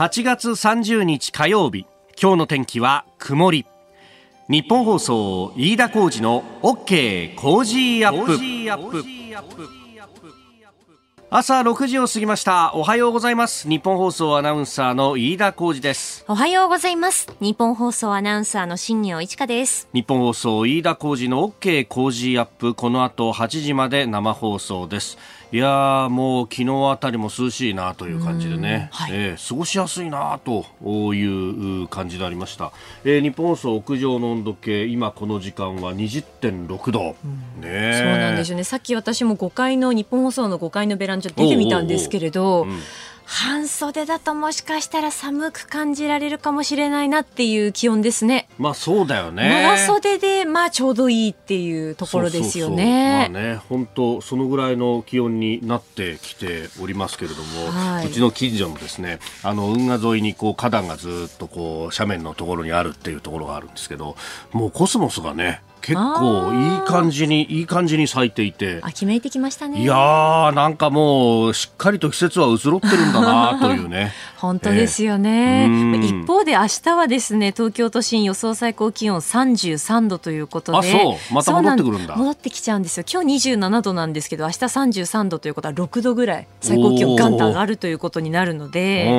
8月30日火曜日。今日の天気は曇り。日本放送飯田浩二の OK 工事アップ。朝6時を過ぎました。おはようございます。日本放送アナウンサーの飯田浩二です。おはようございます。日本放送アナウンサーの新業一華です。日本放送飯田浩二の OK 工事アップ。この後8時まで生放送ですいやもう昨日あたりも涼しいなという感じでね、はい、えー、過ごしやすいなという感じでありました、えー、日本放送屋上の温度計今この時間は20.6度、うん、ねそうなんですよね。さっき私も5階の日本放送の5階のベランダ出てみたんですけれど、うん半袖だともしかしたら寒く感じられるかもしれないなっていう気温ですね。まあそうだよね。長袖でまあちょうどいいっていうところですよね。そうそうそうまあね本当そのぐらいの気温になってきておりますけれども、はい、うちの近所のですねあの運河沿いにこう花壇がずっとこう斜面のところにあるっていうところがあるんですけど、もうコスモスがね結構いい感じにいい感じに咲いていて。秋めいてきましたね。いやーなんかもうしっかりと季節は移ろってるんだな というね。本当ですよね、えー、一方で明日はですね東京都心予想最高気温33度ということで。あそう。また戻ってくるんだ。戻ってきちゃうんですよ。今日27度なんですけど明日33度ということは6度ぐらい最高気温ガンと上がるということになるので。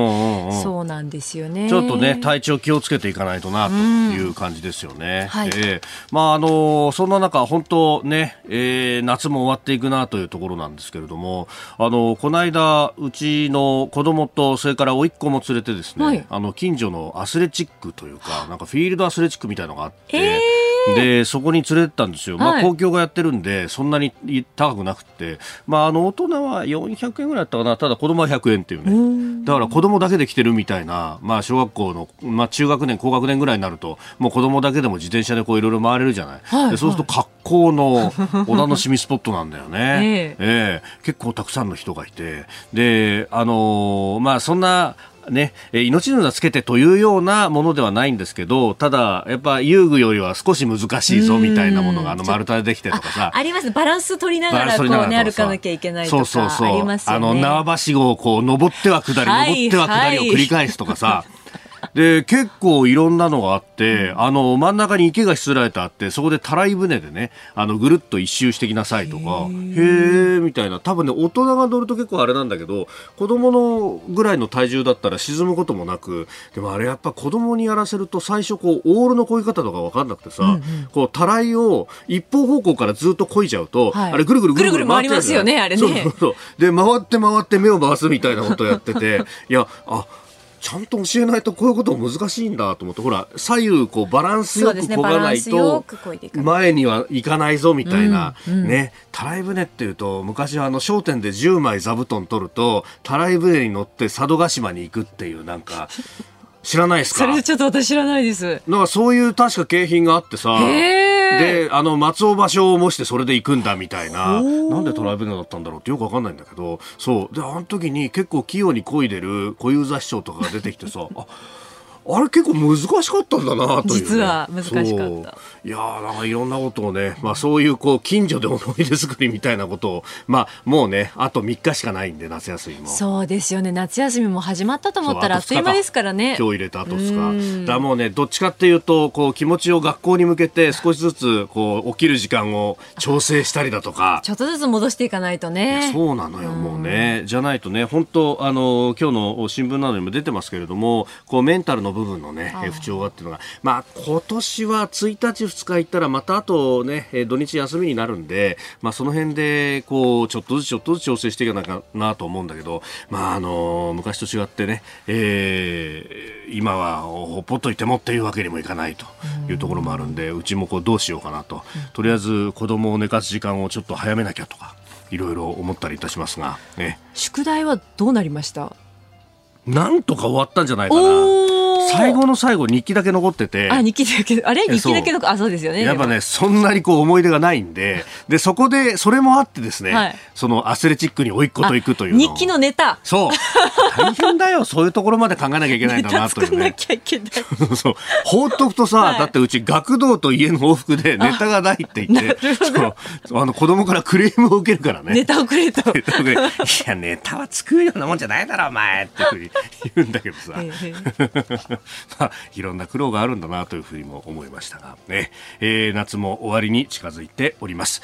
そうなんですよね。ちょっとね体調気をつけていかないとなという感じですよね、はい、えー、まああのそんな中、本当ね、えー、夏も終わっていくなというところなんですけれども、あの、この間、うちの子供と、それから甥っ子も連れてですね、はい、あの、近所のアスレチックというか、なんかフィールドアスレチックみたいなのがあって、えーでそこに連れてったんですよ、まあ、公共がやってるんで、そんなに高くなくて、まあ、あの大人は400円ぐらいだったかな、ただ子供は100円っていうね、だから子供だけで来てるみたいな、まあ、小学校の、まあ、中学年、高学年ぐらいになると、もう子供だけでも自転車でこういろいろ回れるじゃない、はい、でそうすると格好のお楽しみスポットなんだよね、ええ。ー、結構たくさんの人がいて、であのー、まあ、そんなね、命の名つけてというようなものではないんですけど、ただ、やっぱ遊具よりは少し難しいぞみたいなものが、あの丸太でできてとかさ。あります。バランス取りながら、こうね、歩かなきゃいけないとか。そうそうそう。ありますよね。あの、縄ばしごをこう、登っては下り、登っては下りを繰り返すとかさ。で、結構いろんなのがあって、あの、真ん中に池がしつらえてあって、そこでたらい船でね、あの、ぐるっと一周してきなさいとか、へえみたいな。多分ね、大人が乗ると結構あれなんだけど、子供のぐらいの体重だったら沈むこともなく、でもあれやっぱ子供にやらせると最初こう、オールの漕ぎ方とかわかんなくてさ、うんうん、こう、たらいを一方方向からずっと漕いじゃうと、はい、あれぐるぐるぐるぐる回りますよね、あれね。そうそうそう。で、回って回って目を回すみたいなことをやってて、いや、あ、ちゃんと教えないとこういうこと難しいんだと思って。ほら左右こうバランスよくこがないと前には行かないぞみたいな、ね。たらい船っていうと昔はあの商店で10枚座布団取るとたらい船に乗って佐渡島に行くっていうなんか知らないですか？それちょっと私知らないです。なんかそういう確か景品があってさ。で、あの、松尾芭蕉を模してそれで行くんだみたいな。なんでトライブネだったんだろうってよくわかんないんだけど、そう。で、あの時に結構器用に漕いでる小遊三師匠とかが出てきてさ、あ、あれ結構難しかったんだなという、ね、実は難しかったいやなんかいろんなことをね、まあ、そういうこう近所で思い出作りみたいなことを、まあ、もうねあと3日しかないんで夏休みも。そうですよね。夏休みも始まったと思ったらあっという間ですからね。今日入れたあと2日だもうねどっちかっていうとこう気持ちを学校に向けて少しずつこう起きる時間を調整したりだとか。ちょっとずつ戻していかないとね。そうなのよもうね。じゃないとね本当あの今日の新聞などにも出てますけれどもこうメンタルの部分のね不調がっていうのが、まあ、今年は1日、2日行ったらまたあとね、土日休みになるんで、まあ、その辺で、こう、ちょっとずつちょっとずつ調整していかなきゃなと思うんだけど、まあ、あの、昔と違ってね、えー、今はほっぽっといてもっていうわけにもいかないというところもあるんで、うちもこうどうしようかなと。とりあえず子供を寝かす時間をちょっと早めなきゃとか、いろいろ思ったりいたしますが、ね。宿題はどうなりました？なんとか終わったんじゃないかな。最後の最後日記だけ残ってて。あ、日記だけ、あれ？日記だけ残あ、そうですよね。やっぱね、そんなにこう思い出がないんで、で、そこで、それもあってですね、はい、そのアスレチックに甥っ子と行くという日記のネタ。そう。大変だよ、そういうところまで考えなきゃいけないんだなというね。そう。放っとくとさ、はい、だってうち学童と家の往復でネタがないって言って、そう。あの子供からクレームを受けるからね。ネタをくれと。いや、ネタは作るようなもんじゃないだろ、お前ってふうに言うんだけどさ。まあ、いろんな苦労があるんだなというふうにも思いましたが、ね。えー、夏も終わりに近づいております。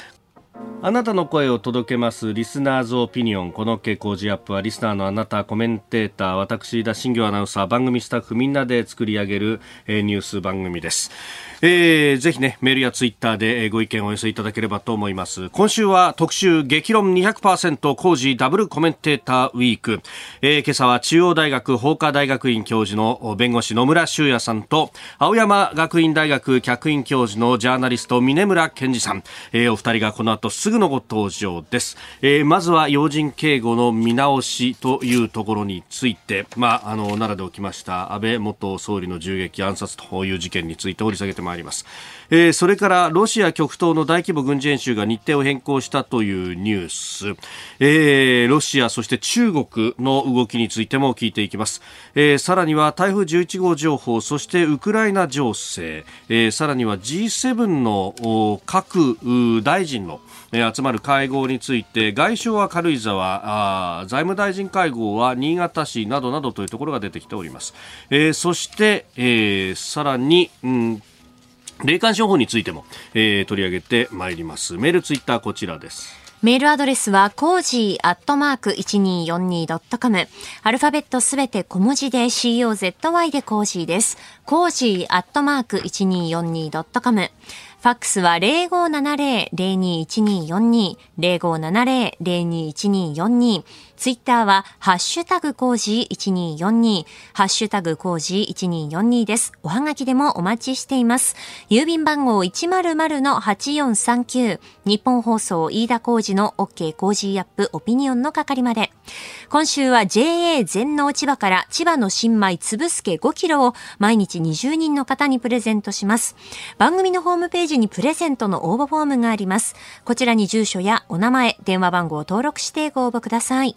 あなたの声を届けますリスナーズオピニオンこの傾向ジアップはリスナーのあなたコメンテーター私田新業アナウンサー番組スタッフみんなで作り上げる、えー、ニュース番組ですえー、ぜひね、メールやツイッターでご意見をお寄せいただければと思います。今週は特集、激論200%工事ダブルコメンテーターウィーク。えー、今朝は中央大学法科大学院教授の弁護士野村修也さんと、青山学院大学客員教授のジャーナリスト峰村健二さん。えー、お二人がこの後すぐのご登場です。えー、まずは要人警護の見直しというところについて、まあ、あの、奈良で起きました安倍元総理の銃撃暗殺という事件について掘り下げてまいります、えー、それからロシア極東の大規模軍事演習が日程を変更したというニュース、えー、ロシアそして中国の動きについても聞いていきます、えー、さらには台風11号情報そしてウクライナ情勢、えー、さらには G7 の各大臣の集まる会合について外相は軽井沢財務大臣会合は新潟市などなどというところが出てきております、えー、そして、えー、さらに、うん霊感商法についても、えー、取り上げてまいりますメールツイッターこちらですメールアドレスは、コージーアットマーク 1242.com。アルファベットすべて小文字で COZY でコージーです。コージーアットマーク 1242.com。ファックスは0570-021242、0570-021242。ツイッターは、ハッシュタグ cozy1242、ハッシュタグ cozy1242です。おはがきでもお待ちしています。郵便番号100-8439、日本放送飯田コージの OK コージーアップオピニオンの係まで。今週は JA 全農千葉から千葉の新米粒すけ5キロを毎日20人の方にプレゼントします。番組のホームページにプレゼントの応募フォームがあります。こちらに住所やお名前、電話番号を登録してご応募ください。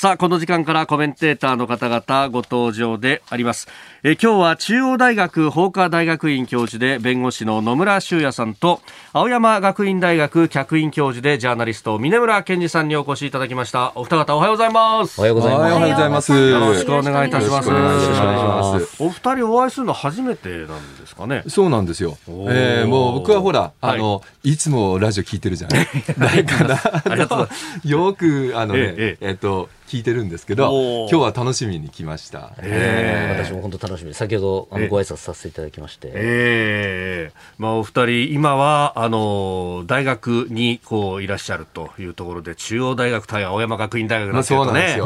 さあ、この時間からコメンテーターの方々ご登場であります。え今日は中央大学法科大学院教授で弁護士の野村修也さんと、青山学院大学客員教授でジャーナリスト、峰村健二さんにお越しいただきました。お二方おはようございます。おはようございます。おはようございます。よろしくお願いいたします。お願いします。お二人お会いするの初めてなんですかね。そうなんですよ。えー、もう僕はほら、あの、はい、いつもラジオ聞いてるじゃない。だからよく、あのね、えええっと、聞いてるんですけど、今日は楽しみに来ました。えー、私も本当楽しみ先ほどあのご挨拶させていただきまして。えー、まあお二人今はあの大学にこういらっしゃるというところで中央大学対青山学院大学なんですよ ね。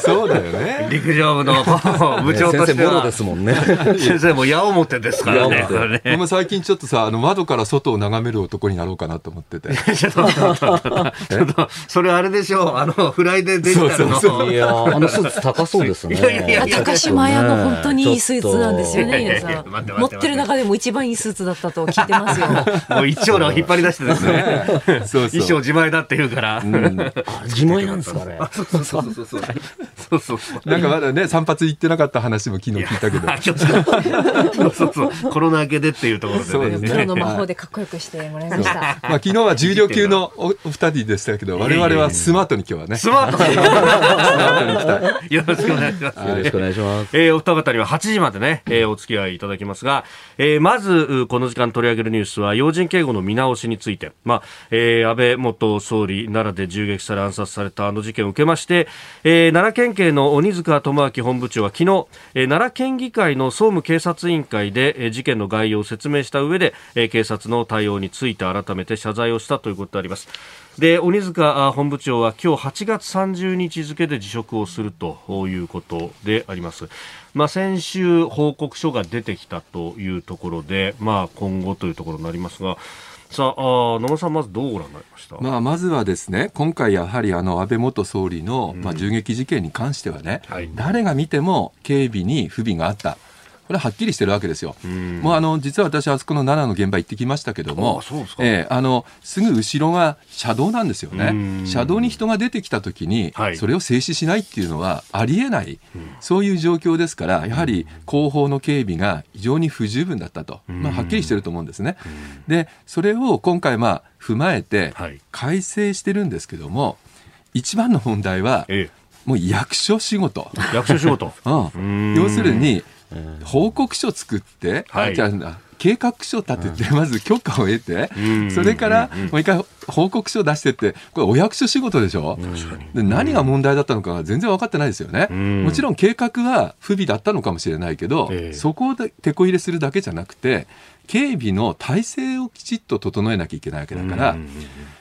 そうだよね。陸上部の 部長としては。ですもんね。先生も矢面ですからね。ねも最近ちょっとさあの窓から外を眺める男になろうかなと思ってて。ちょっとそれあれでしょう。あの、フライデーデジタルの。そうそういやあのスーツ高そうですね。いやいやいや高島屋の本当にいいスーツなんですよね、皆さん。持ってる中でも一番いいスーツだったと聞いてますよ。もう一丁の引っ張り出してですね。そうそう衣装自前だって言うから。自前なんですかね。そうそうそうそう。そうそうそう。なんかまだね、散髪行ってなかった話も昨日聞いたけど。そうそうそう。コロナ明けでっていうところでね。プロの魔法でかっこよくしてもらいました。まあ昨日は重量級のお二人でしたけど、我々はスマートに今日はね。スマートに。よろしくお願いします。よろしくお願いします。えー、お二方には8時までね、えー、お付き合いいただきますが、えー、まず、この時間取り上げるニュースは、要人警護の見直しについて、まあ、えー、安倍元総理、奈良で銃撃され暗殺されたあの事件を受けまして、えー、奈良県警の鬼塚智明本部長は昨日、えー、奈良県議会の総務警察委員会で、えー、事件の概要を説明した上で、えー、警察の対応について改めて謝罪をしたということであります。で鬼塚本部長は今日8月30日付で辞職をするということであります。まあ、先週報告書が出てきたというところで、まあ、今後というところになりますが、さあ、野間さん、まずどうご覧になりました、まあ、まずはですね、今回やはりあの安倍元総理の、まあ、銃撃事件に関してはね、うんはい、誰が見ても警備に不備があった。これははっきりしてるわけですよ。うもうあの実は私あそこの奈良の現場行ってきましたけども、すえー、あのすぐ後ろが車道なんですよね。車道に人が出てきた時に、それを静止しないっていうのはありえない、そういう状況ですから、やはり後方の警備が非常に不十分だったと、まあはっきりしてると思うんですね。で、それを今回まあ踏まえて改正してるんですけども、一番の問題は、もう役所仕事。役所仕事。うん、要するに、報告書作って、はい、じゃあ計画書立てて、まず許可を得て、それからもう一回報告書出してって、これお役所仕事でしょ？で何が問題だったのかが全然分かってないですよね。もちろん計画は不備だったのかもしれないけど、そこで手こ入れするだけじゃなくて、警備の体制をきちっと整えなきゃいけないわけだから、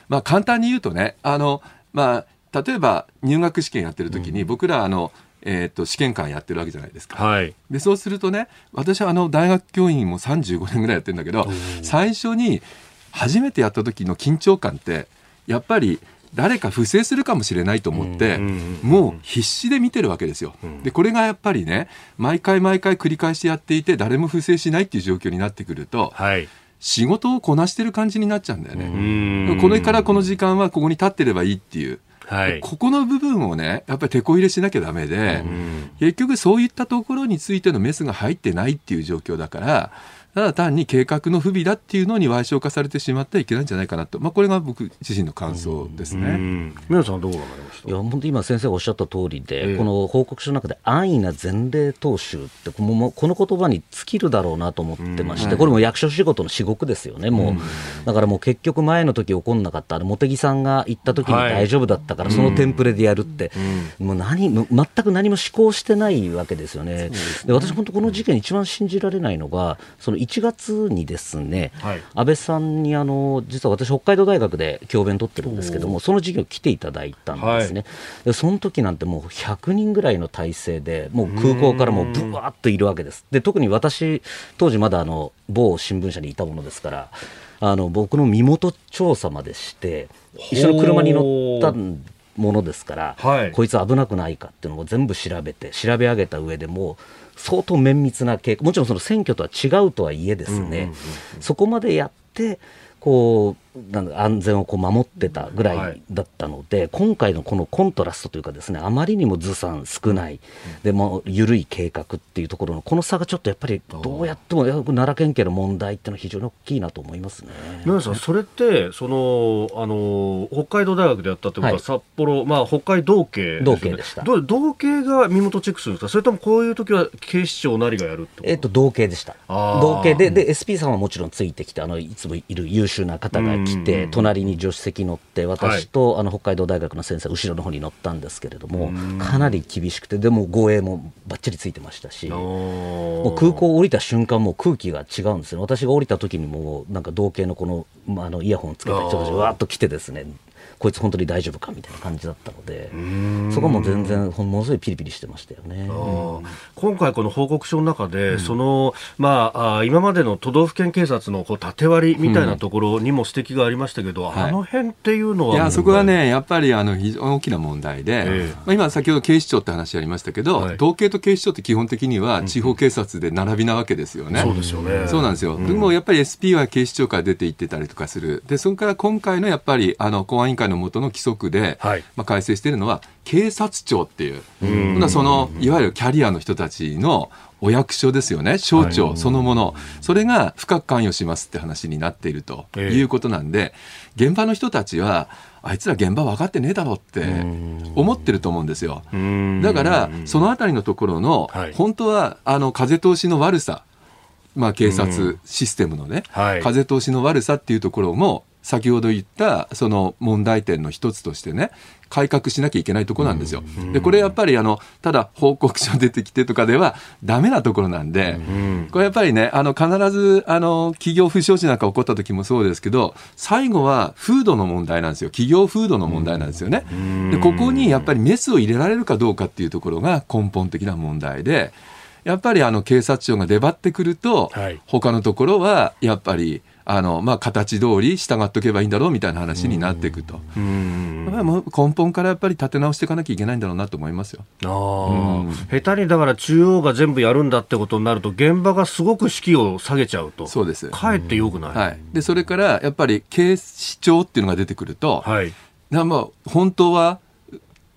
まあ簡単に言うとね、あの、まあ、例えば入学試験やってる時に、僕らあの、えーと、試験官やってるわけじゃないですか。はい、でそうするとね私はあの大学教員も35年ぐらいやってるんだけど最初に初めてやった時の緊張感ってやっぱり誰か不正するかもしれないと思って、もう必死で見てるわけですよ。でこれがやっぱりね毎回毎回繰り返しやっていて誰も不正しないっていう状況になってくると、はい、仕事をこなしてる感じになっちゃうんだよね。これからこの時間はここに立ってればいいっていう。はい、ここの部分をね、やっぱり手こ入れしなきゃだめで、うん、結局そういったところについてのメスが入ってないっていう状況だから、ただ単に計画の不備だっていうのに賠償化されてしまってはいけないんじゃないかなと、まあ、これが僕自身の感想ですね。皆さんどう思われました？いや本当今先生がおっしゃった通りで、えー、この報告書の中で安易な前例踏襲ってこのこの言葉に尽きるだろうなと思ってまして、これも役所仕事の至極ですよね。もう、だからもう結局前の時起こんなかった。あの茂木さんが言った時に大丈夫だったから、そのテンプレでやるって、もう何全く何も思考してないわけですよね。で私本当この事件一番信じられないのがその1月ににですね、はい、安倍さんにあの実は私北海道大学で教鞭取ってるんですけどもその授業来ていただいたんですね、はい、でその時なんてもう100人ぐらいの体制でもう空港からもうぶわっといるわけです。で特に私当時まだあの某新聞社にいたものですからあの僕の身元調査までして一緒の車に乗ったものですから、はい、こいつ危なくないかっていうのを全部調べて調べ上げた上でも相当綿密な計画もちろんその選挙とは違うとはいえですね、そこまでやってこう安全をこう守ってたぐらいだったので、はい、今回のこのコントラストというかですねあまりにもずさん少ない、でも緩い計画っていうところのこの差がちょっとやっぱりどうやっても奈良県警の問題っていうのは非常に大きいなと思いますね。皆さんそれってそのあの北海道大学でやったってことは、はい、札幌まあ北海道警、ね、道警でした。道警が身元チェックするんですかそれともこういう時は警視庁なりがやるえっと道警でした。道警でで SP さんはもちろんついてきてあのいつもいる優秀な方が来て隣に助手席乗って私と、あの北海道大学の先生後ろの方に乗ったんですけれどもかなり厳しくてでも護衛もばっちりついてましたしもう空港降りた瞬間もう空気が違うんですよ。私が降りた時にもなんか同系のこの,、まあ、あのイヤホンつけた人たちがわっと来てですねこいつ本当に大丈夫かみたいな感じだったのでそこも全然ものすごいピリピリしてましたよね。今回この報告書の中で、うん、そのまあ今までの都道府県警察のこう縦割りみたいなところにも指摘がありましたけど、うん、あの辺っていうのは、い、やそこはねやっぱりあの非常に大きな問題で、えー、まあ、今先ほど警視庁って話ありましたけど、はい、統計と警視庁って基本的には地方警察で並びなわけですよね、そうですよね。そうなんですよ、でもやっぱり SP は警視庁から出て行ってたりとかする。でそこから今回のやっぱりあの公安委員会の下の規則で、はい、まあ、改正しているのは警察庁っていう、うそのいわゆるキャリアの人たちのお役所ですよね、省庁そのもの、はい、それが深く関与しますって話になっているということなんで、えー、現場の人たちは、あいつら現場分かってねえだろって思ってると思うんですよ。だから、そのあたりのところの、はい、本当はあの風通しの悪さ、まあ、警察システムのね、はい、風通しの悪さっていうところも先ほど言ったその問題点の一つとしてね改革しなきゃいけないところなんですよ。でこれやっぱりあのただ報告書出てきてとかではダメなところなんで、これやっぱりねあの必ずあの企業不祥事なんか起こった時もそうですけど最後は風土の問題なんですよ企業風土の問題なんですよね。でここにやっぱりメスを入れられるかどうかっていうところが根本的な問題で。やっぱりあの警察庁が出張ってくると、はい、他のところはやっぱりあの、まあ、形通り従っとけばいいんだろうみたいな話になっていくと。もう根本からやっぱり立て直していかなきゃいけないんだろうなと思いますよ。あ下手にだから中央が全部やるんだってことになると、現場がすごく士気を下げちゃうと。そうです。かえってよくない。はい。で、それからやっぱり警視庁っていうのが出てくると、はい。なまあ、本当は、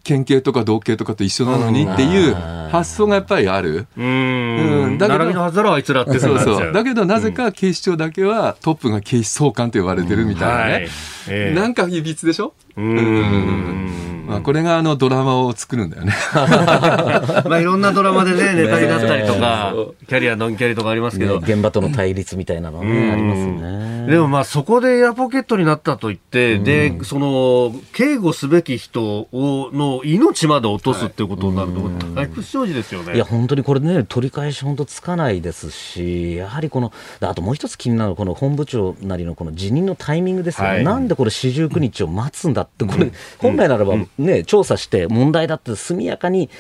県警とか道警とかと一緒なのにっていう発想がやっぱりある。うん。だけど、並びのはずだろ、あいつらってそうそう。だけど、なぜか警視庁だけはトップが警視総監と呼ばれてるみたいなね。はいえー、なんかいびつでしょ？うん。まあ、これがあのドラマを作るんだよね。まあ、いろんなドラマでね、ネタになったりとか、キャリア、ノンキャリとかありますけど。現場との対立みたいなのね、ありますね。でもまあ、そこでエアポケットになったと言って、で、その、警護すべき人を、の命まで落とすっていうことになると、大不祥事ですよね。いや、本当にこれね、取り返し本当つかないですし、やはりこの、あともう一つ気になる、この本部長なりのこの辞任のタイミングですよね。はい、なんでこれ四十九日を待つんだって、これ、本来ならばね、調査して問題だって速やかに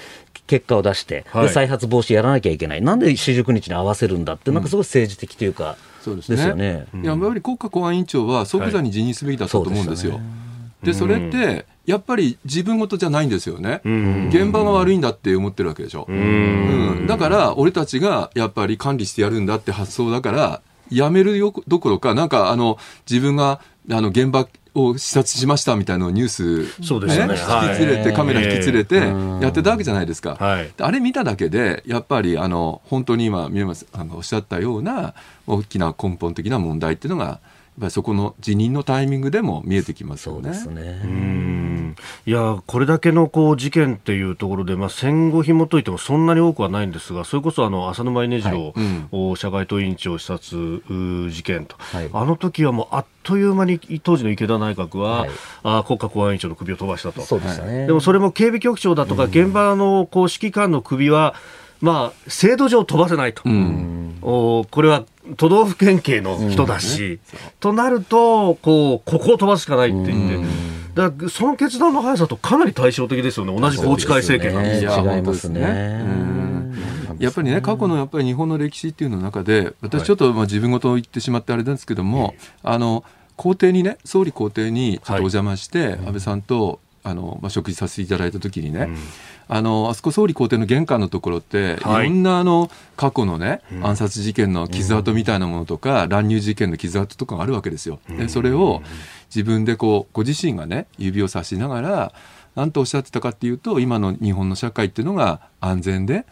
結果を出して、で再発防止やらなきゃいけない、なんで四十九日に合わせるんだって、なんかすごい政治的というか、そうですね。ね。いややっぱり国家公安委員長は即座に辞任すべきだったと思うんですよ。でそれって、やっぱり自分事じゃないんですよね、現場が悪いんだって思ってるわけでしょ、うん、だから俺たちがやっぱり管理してやるんだって発想だから、やめるよどころか、なんかあの自分があの現場を視察しましたみたいなニュース、そうですね、引き連れて、カメラ引き連れてやってたわけじゃないですか、はい、あれ見ただけで、やっぱりあの本当に今、宮本さんがおっしゃったような大きな根本的な問題っていうのが、ぱりそこの辞任のタイミングでも見えてきますよね。そうですね。うん。いやこれだけのこう事件っていうところで、まあ、戦後紐解いてもそんなに多くはないんですがそれこそあの浅沼稲次郎、はい。うん、社外党委員長視察事件と、はい、あの時はもうあっという間に当時の池田内閣は、はい、あ国家公安委員長の首を飛ばしたと。そうでした、ね、でもそれも警備局長だとか、現場のこう指揮官の首はまあ、制度上飛ばせないと、うん、おこれは都道府県警の人だし、うん。ね、となるとこう、ここを飛ばすしかないって言って。だからその決断の速さとかなり対照的ですよね、同じ宏池会政権なんですよ、ね、違いますね。やっぱりね、過去のやっぱり日本の歴史っていうの中で、私ちょっとまあ自分ごと言ってしまってあれなんですけども、はい、あの皇帝にね、総理公邸にちょっとお邪魔して、はい、安倍さんとあの、まあ、食事させていただいたときにね、うん、あのあそこ総理公邸の玄関のところって、はい、いろんなあの過去のね、うん、暗殺事件の傷跡みたいなものとか、うん、乱入事件の傷跡とかがあるわけですよ。でそれを自分でこうご自身がね指をさしながら何とおっしゃってたかっていうと今の日本の社会っていうのが安全で、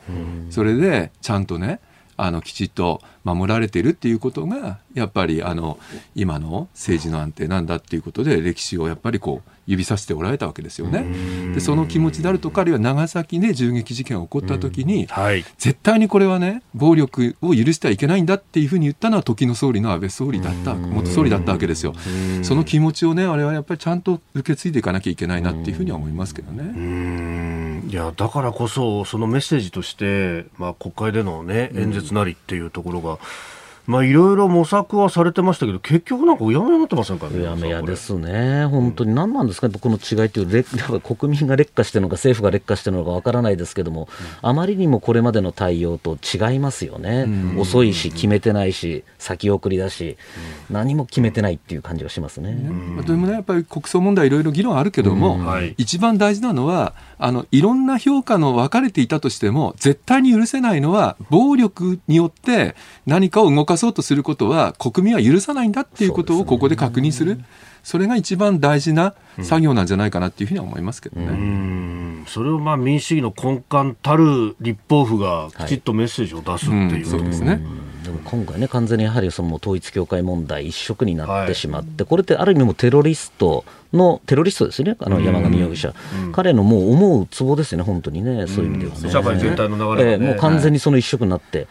それでちゃんとねあのきちっと守られているっていうことがやっぱりあの今の政治の安定なんだっていうことで歴史をやっぱりこう指さしておられたわけですよね。でその気持ちであるとかあるいは長崎で銃撃事件が起こった時に、はい、絶対にこれはね暴力を許してはいけないんだっていうふうに言ったのは時の総理の安倍総理だった元総理だったわけですよ。その気持ちをねあれはやっぱりちゃんと受け継いでいかなきゃいけないなっていうふうには思いますけどね。いやだからこそそのメッセージとして、まあ、国会での、ね、演説なりっていうところが、まあいろいろ模索はされてましたけど、結局なんかうやむやになってませんかね。うやむやですね。本当に何なんですかね、この違いという、国民が劣化してるのか、政府が劣化してるのかわからないですけども、うん、あまりにもこれまでの対応と違いますよね。うん、遅いし、決めてないし、先送りだし、うん、何も決めてないっていう感じがしますね。でもね、やっぱり国葬問題いろいろ議論あるけども、はい、一番大事なのは、あの、いろんな評価の分かれていたとしても、絶対に許せないのは、暴力によって何かを動かかそうとすることは国民は許さないんだっていうことをここで確認する。それが一番大事な作業なんじゃないかなっていうふうには思いますけどね。うんそれをまあ民主主義の根幹たる立法府がきちっとメッセージを出すっていう、はいうん、そうですね。でも今回ね、完全にやはりその統一教会問題一色になってしまって、はい、これってある意味もテロリストのテロリストですね、あの山上容疑者、うん、彼のもう思うツボですよね、本当にね、そういう意味ではね。社会全体の流れ、ね、えー、もう完全にその一色になって。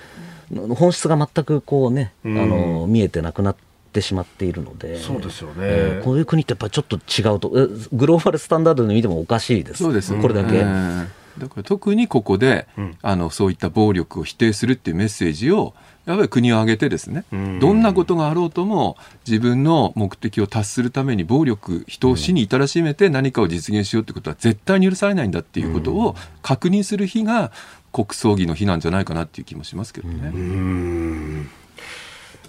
本質が全くこうね、あの見えてなくなってしまっているので、そうですよね、えー、こういう国ってやっぱりちょっと違うと、グローバルスタンダードで見てもおかしいです、そうですこれだけ。だから特にここで、うん、あのそういった暴力を否定するっていうメッセージをやっぱり国を挙げてですね、どんなことがあろうとも自分の目的を達するために暴力、人を死に至らしめて何かを実現しようということは絶対に許されないんだっていうことを確認する日が国葬儀の日なんじゃないかなっていう気もしますけどね。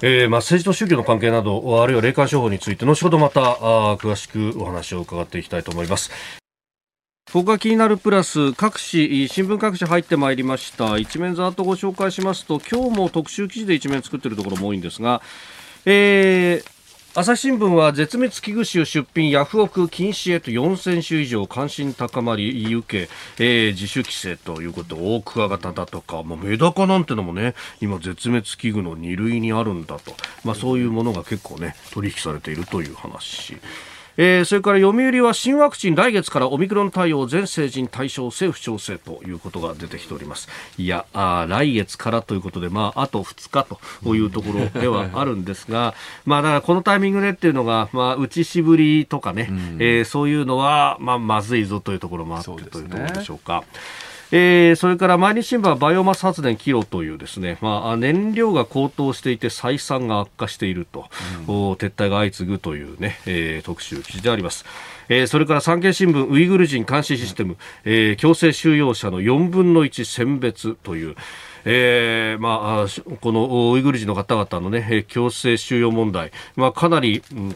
えーまあ、政治と宗教の関係などあるいは霊感商法について後ほどまたあ詳しくお話を伺っていきたいと思いますここが気になるプラス各紙新聞各紙入ってまいりました一面ざっとご紹介しますと今日も特集記事で一面作っているところも多いんですが、えー朝日新聞は絶滅危惧種出品ヤフオク禁止へと4000種以上関心高まり受け、えー、自主規制ということ大クワガタだとか、まあ、メダカなんてのもね今絶滅危惧の2類にあるんだと、まあ、そういうものが結構ね取引されているという話。えー、それから読売は新ワクチン来月からオミクロン対応全成人対象政府調整ということが出てきております。いやあ来月からということで、まあ、あと2日というところではあるんですが、まあ、だからこのタイミングでっていうのが、まあ、内しぶりとかね、うん、えー、そういうのは、まあ、まずいぞというところもあってというところでしょうか。えー、それから毎日新聞はバイオマス発電キロというですね、まあ、燃料が高騰していて採算が悪化していると、うん、撤退が相次ぐというね、えー、特集記事であります。えー、それから産経新聞ウイグル人監視システム、えー、強制収容者の4分の1選別という、えーまあ、このウイグル人の方々の、ね、強制収容問題、まあ、かなり、うん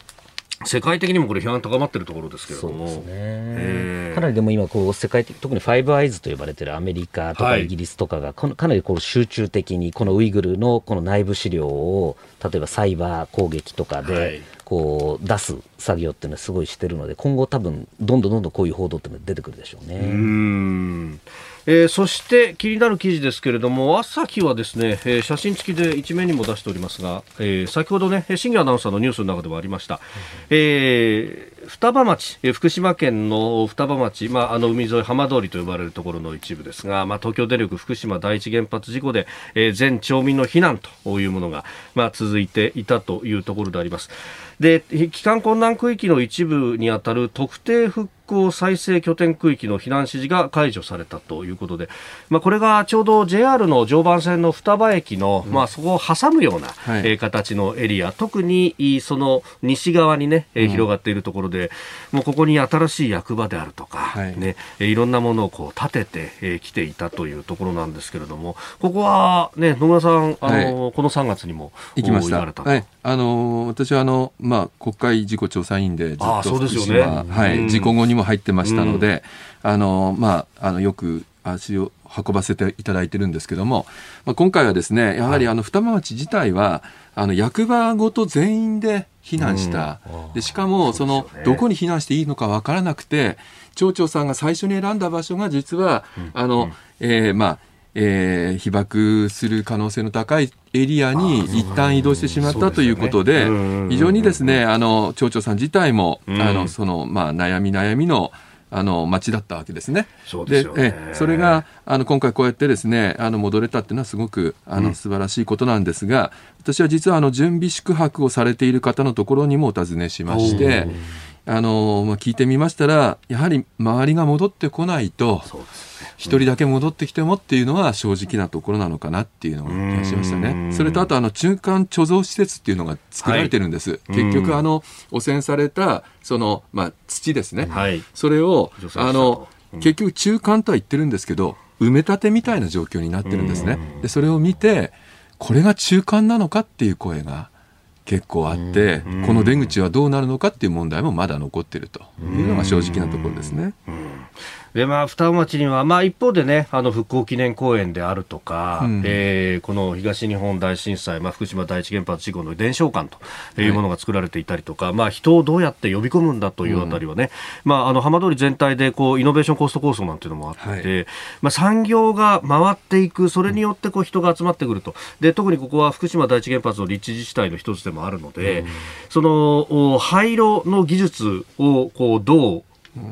世界的にもこれ批判高まっているところですけれども、ね、かなりでも今こう世界的特にファイブアイズと呼ばれているアメリカとかイギリスとかが、はい、かなりこう集中的にこのウイグルのこの内部資料を例えばサイバー攻撃とかでこう出す作業っていうのはすごいしてるので今後多分どんどんどんどんこういう報道っていうのが出てくるでしょうね。うんえー、そして気になる記事ですけれども朝日はですね、えー、写真付きで一面にも出しておりますが、えー、先ほどね新業アナウンサーのニュースの中でもありました、えー、双葉町、福島県の双葉町、まあ、あの海沿い浜通りと呼ばれるところの一部ですが、まあ、東京電力福島第一原発事故で、えー、全町民の避難というものが、まあ、続いていたというところであります。で帰還困難区域の一部にあたる特定復興再生拠点区域の避難指示が解除されたということで、まあ、これがちょうど JR の常磐線の双葉駅の、うん、まあ、そこを挟むような、はい、えー、形のエリア。特にその西側にね、えー、広がっているところで、もうここに新しい役場であるとか、はい、ね、いろんなものをこう立ててき、えー、ていたというところなんですけれどもここは、ね、野村さんあの、はい、この3月にも行きました。はい、あの私はあの、まあ、国会事故調査委員でずっと福島、ね、はい、事故後にも入ってましたので、うん、あのまあ、あのよく足を運ばせていただいてるんですけども、まあ、今回はですねやはりあの双葉町自体はあの役場ごと全員で避難した、うん、でしかもその、ね、どこに避難していいのか分からなくて町長さんが最初に選んだ場所が実は、うん、あの、うん、えー、まあえー、被爆する可能性の高いエリアに一旦移動してしまったということで、非常にですね、あの、町長さん自体も、あの、その、まあ、悩み悩みの、あの町だったわけですね。そうで、ね、えそれがあの今回こうやってですねあの戻れたっていうのはすごくあの、素晴らしいことなんですが、私は実はあの準備宿泊をされている方のところにもお尋ねしまして。あのまあ、聞いてみましたらやはり周りが戻ってこないと一、人だけ戻ってきてもっていうのは正直なところなのかなっていうのが気がしましたね。それとあとあの中間貯蔵施設っていうのが作られてるんです。はい、結局あの汚染されたその、まあ、土ですね、はい、それをあの、結局中間とは言ってるんですけど埋め立てみたいな状況になってるんですね。でそれを見てこれが中間なのかっていう声が結構あって、この出口はどうなるのかっていう問題もまだ残っているというのが正直なところですね。でまあ、双葉町には、まあ、一方でね、あの復興記念公園であるとか、うん、えー、この東日本大震災、まあ、福島第一原発事故の伝承館というものが作られていたりとか、はい、まあ、人をどうやって呼び込むんだというあたりはね、うん、まあ、あの浜通り全体でこうイノベーションコスト構想なんていうのもあって、はい、まあ、産業が回っていく、それによってこう人が集まってくると、で特にここは福島第一原発の立地自治体の一つでもあるので、うん、その廃炉の技術をこうどう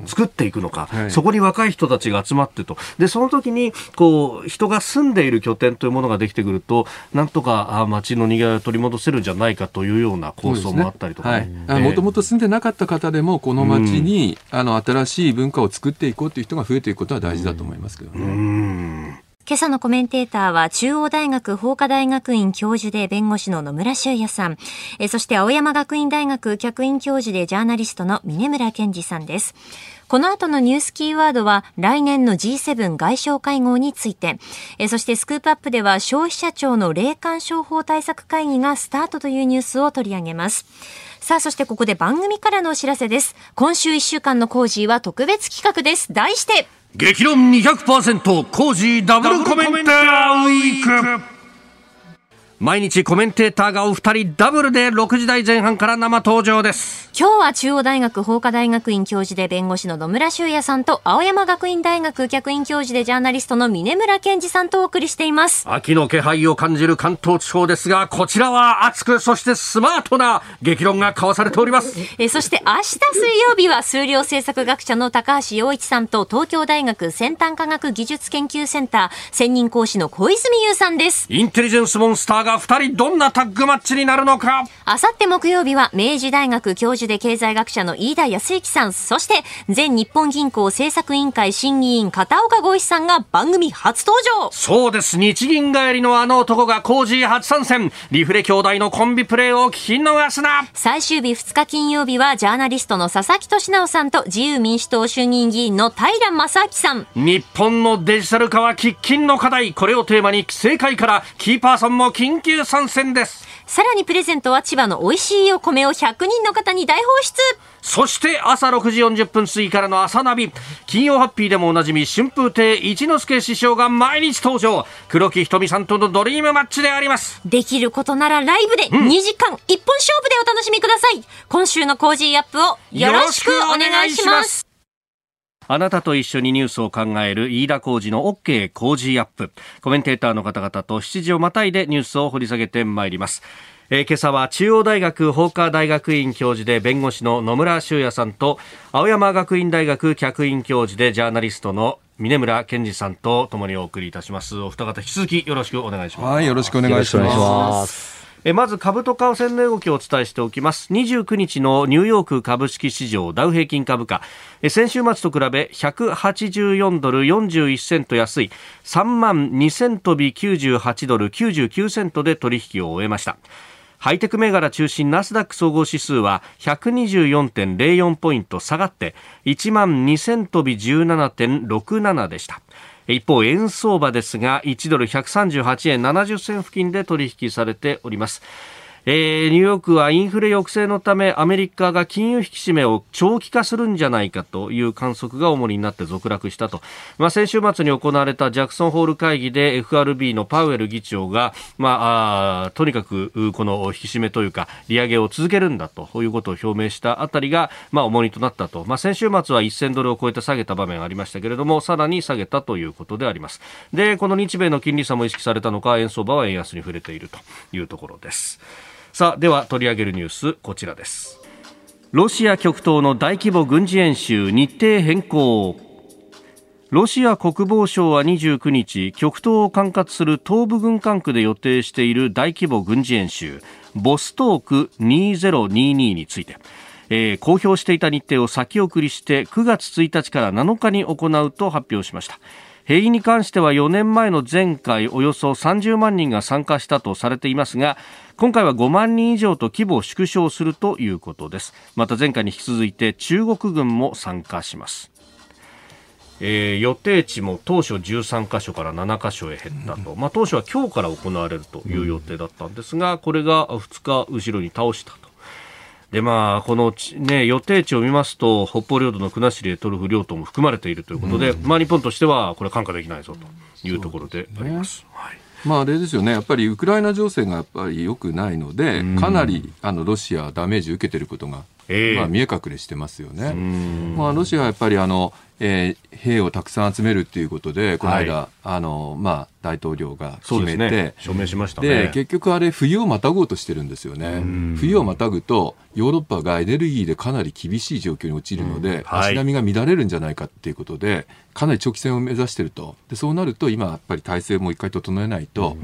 作っていくのか、はい、そこに若い人たちが集まってと。でその時にこう人が住んでいる拠点というものができてくるとなんとか街のにぎわいを取り戻せるんじゃないかというような構想もあったりとかもともと住んでなかった方でもこの街に、うん、あの新しい文化を作っていこうという人が増えていくことは大事だと思いますけどね。今朝のコメンテーターは中央大学法科大学院教授で弁護士の野村修也さん、えそして青山学院大学客員教授でジャーナリストの峰村健二さんです。この後のニュースキーワードは来年の G7 外相会合について、えそしてスクープアップでは消費者庁の霊感商法対策会議がスタートというニュースを取り上げます。さあ、そしてここで番組からのお知らせです。今週1週間のコージーは特別企画です。題して、激論200%コージーダブルコメンテーウィーク。毎日コメンテーターがお二人ダブルで6時台前半から生登場です。今日は中央大学法科大学院教授で弁護士の野村修也さんと青山学院大学客員教授でジャーナリストの峰村健二さんとお送りしています。秋の気配を感じる関東地方ですがこちらは熱くそしてスマートな激論が交わされております。えそして明日水曜日は数量政策学者の高橋洋一さんと東京大学先端科学技術研究センター専任講師の小泉優さんです。インテリジェンスモンスターが2人どんなタッグマッチになるのか？あさって木曜日は明治大学教授で経済学者の飯田康之さん、そして前日本銀行政策委員会審議員片岡剛一さんが番組初登場そうです、日銀帰りのあの男が工事初参戦。リフレ兄弟のコンビプレーを聞き逃すな最終日2日金曜日はジャーナリストの佐々木俊直さんと自由民主党衆議院議員の平正明さん。日本のデジタル化は喫緊の課題。これをテーマに正解からキーパーソンも緊急参戦です。さらにプレゼントは千葉の美味しいお米を100人の方に大放出。そして朝6時40分過ぎからの朝ナビ。金曜ハッピーでもおなじみ春風亭一之輔師匠が毎日登場。黒木瞳さんとのドリームマッチであります。できることならライブで2時間1本勝負でお楽しみください、うん、今週の Cozy up をよろしくお願いしますあなたと一緒にニュースを考える飯田浩二の OK 工事アップ。コメンテーターの方々と7時をまたいでニュースを掘り下げてまいります。えー、今朝は中央大学法科大学院教授で弁護士の野村修也さんと青山学院大学客員教授でジャーナリストの峯村健司さんとともにお送りいたしますお二方引き続きよろしくお願いしますはいよろしくお願いしますえまず株と為替の動きをお伝えしておきます。29日のニューヨーク株式市場ダウ平均株価。え先週末と比べ184ドル41セント安い。3万2000飛び98ドル99セントで取引を終えました。ハイテク銘柄中心ナスダック総合指数は124.04ポイント下がって1万2000飛び17.67でした。一方円相場ですが1ドル138円70銭付近で取引されております。えー、ニューヨークはインフレ抑制のためアメリカが金融引き締めを長期化するんじゃないかという観測が主になって続落したと、まあ、先週末に行われたジャクソンホール会議で FRB のパウエル議長が、まあ、あとにかくこの引き締めというか利上げを続けるんだということを表明したあたりが、まあ、重荷となったと、まあ、先週末は1000ドルを超えて下げた場面がありましたけれどもさらに下げたということであります。でこの日米の金利差も意識されたのか円相場は円安に触れているというところです。さあでは取り上げるニュースこちらです。ロシア極東の大規模軍事演習日程変更。ロシア国防省は29日極東を管轄する東部軍管区で予定している大規模軍事演習ボストーク2022について。えー、公表していた日程を先送りして9月1日から7日に行うと発表しました。兵役に関しては4年前の前回およそ30万人が参加したとされていますが今回は5万人以上と規模を縮小するということです。また前回に引き続いて中国軍も参加します。えー、予定地も当初13カ所から7カ所へ減ったと、まあ、当初は今日から行われるという予定だったんですがこれが2日後ろに倒したとでまあ、この、ね、予定地を見ますと北方領土の国後レトルフ両党も含まれているということで、うん、まあ、日本としてはこれ看過できないぞというところであります。はい。まあ、あれですよね、やっぱりウクライナ情勢がやっぱり良くないので、かなりあのロシア、ダメージ受けてることが、まあ、見え隠れしてますよね。まあ、ロシアはやっぱりあのえー、兵をたくさん集めるっていうことで、この間、はい、あのまあ、大統領が決めて、ね、署名しました、ね、で結局あれ、冬をまたごうとしてるんですよね、冬をまたぐと、ヨーロッパがエネルギーでかなり厳しい状況に陥るので、はい、足並みが乱れるんじゃないかっていうことで、かなり長期戦を目指してると、でそうなると、今、やっぱり体制をもう一回整えないと、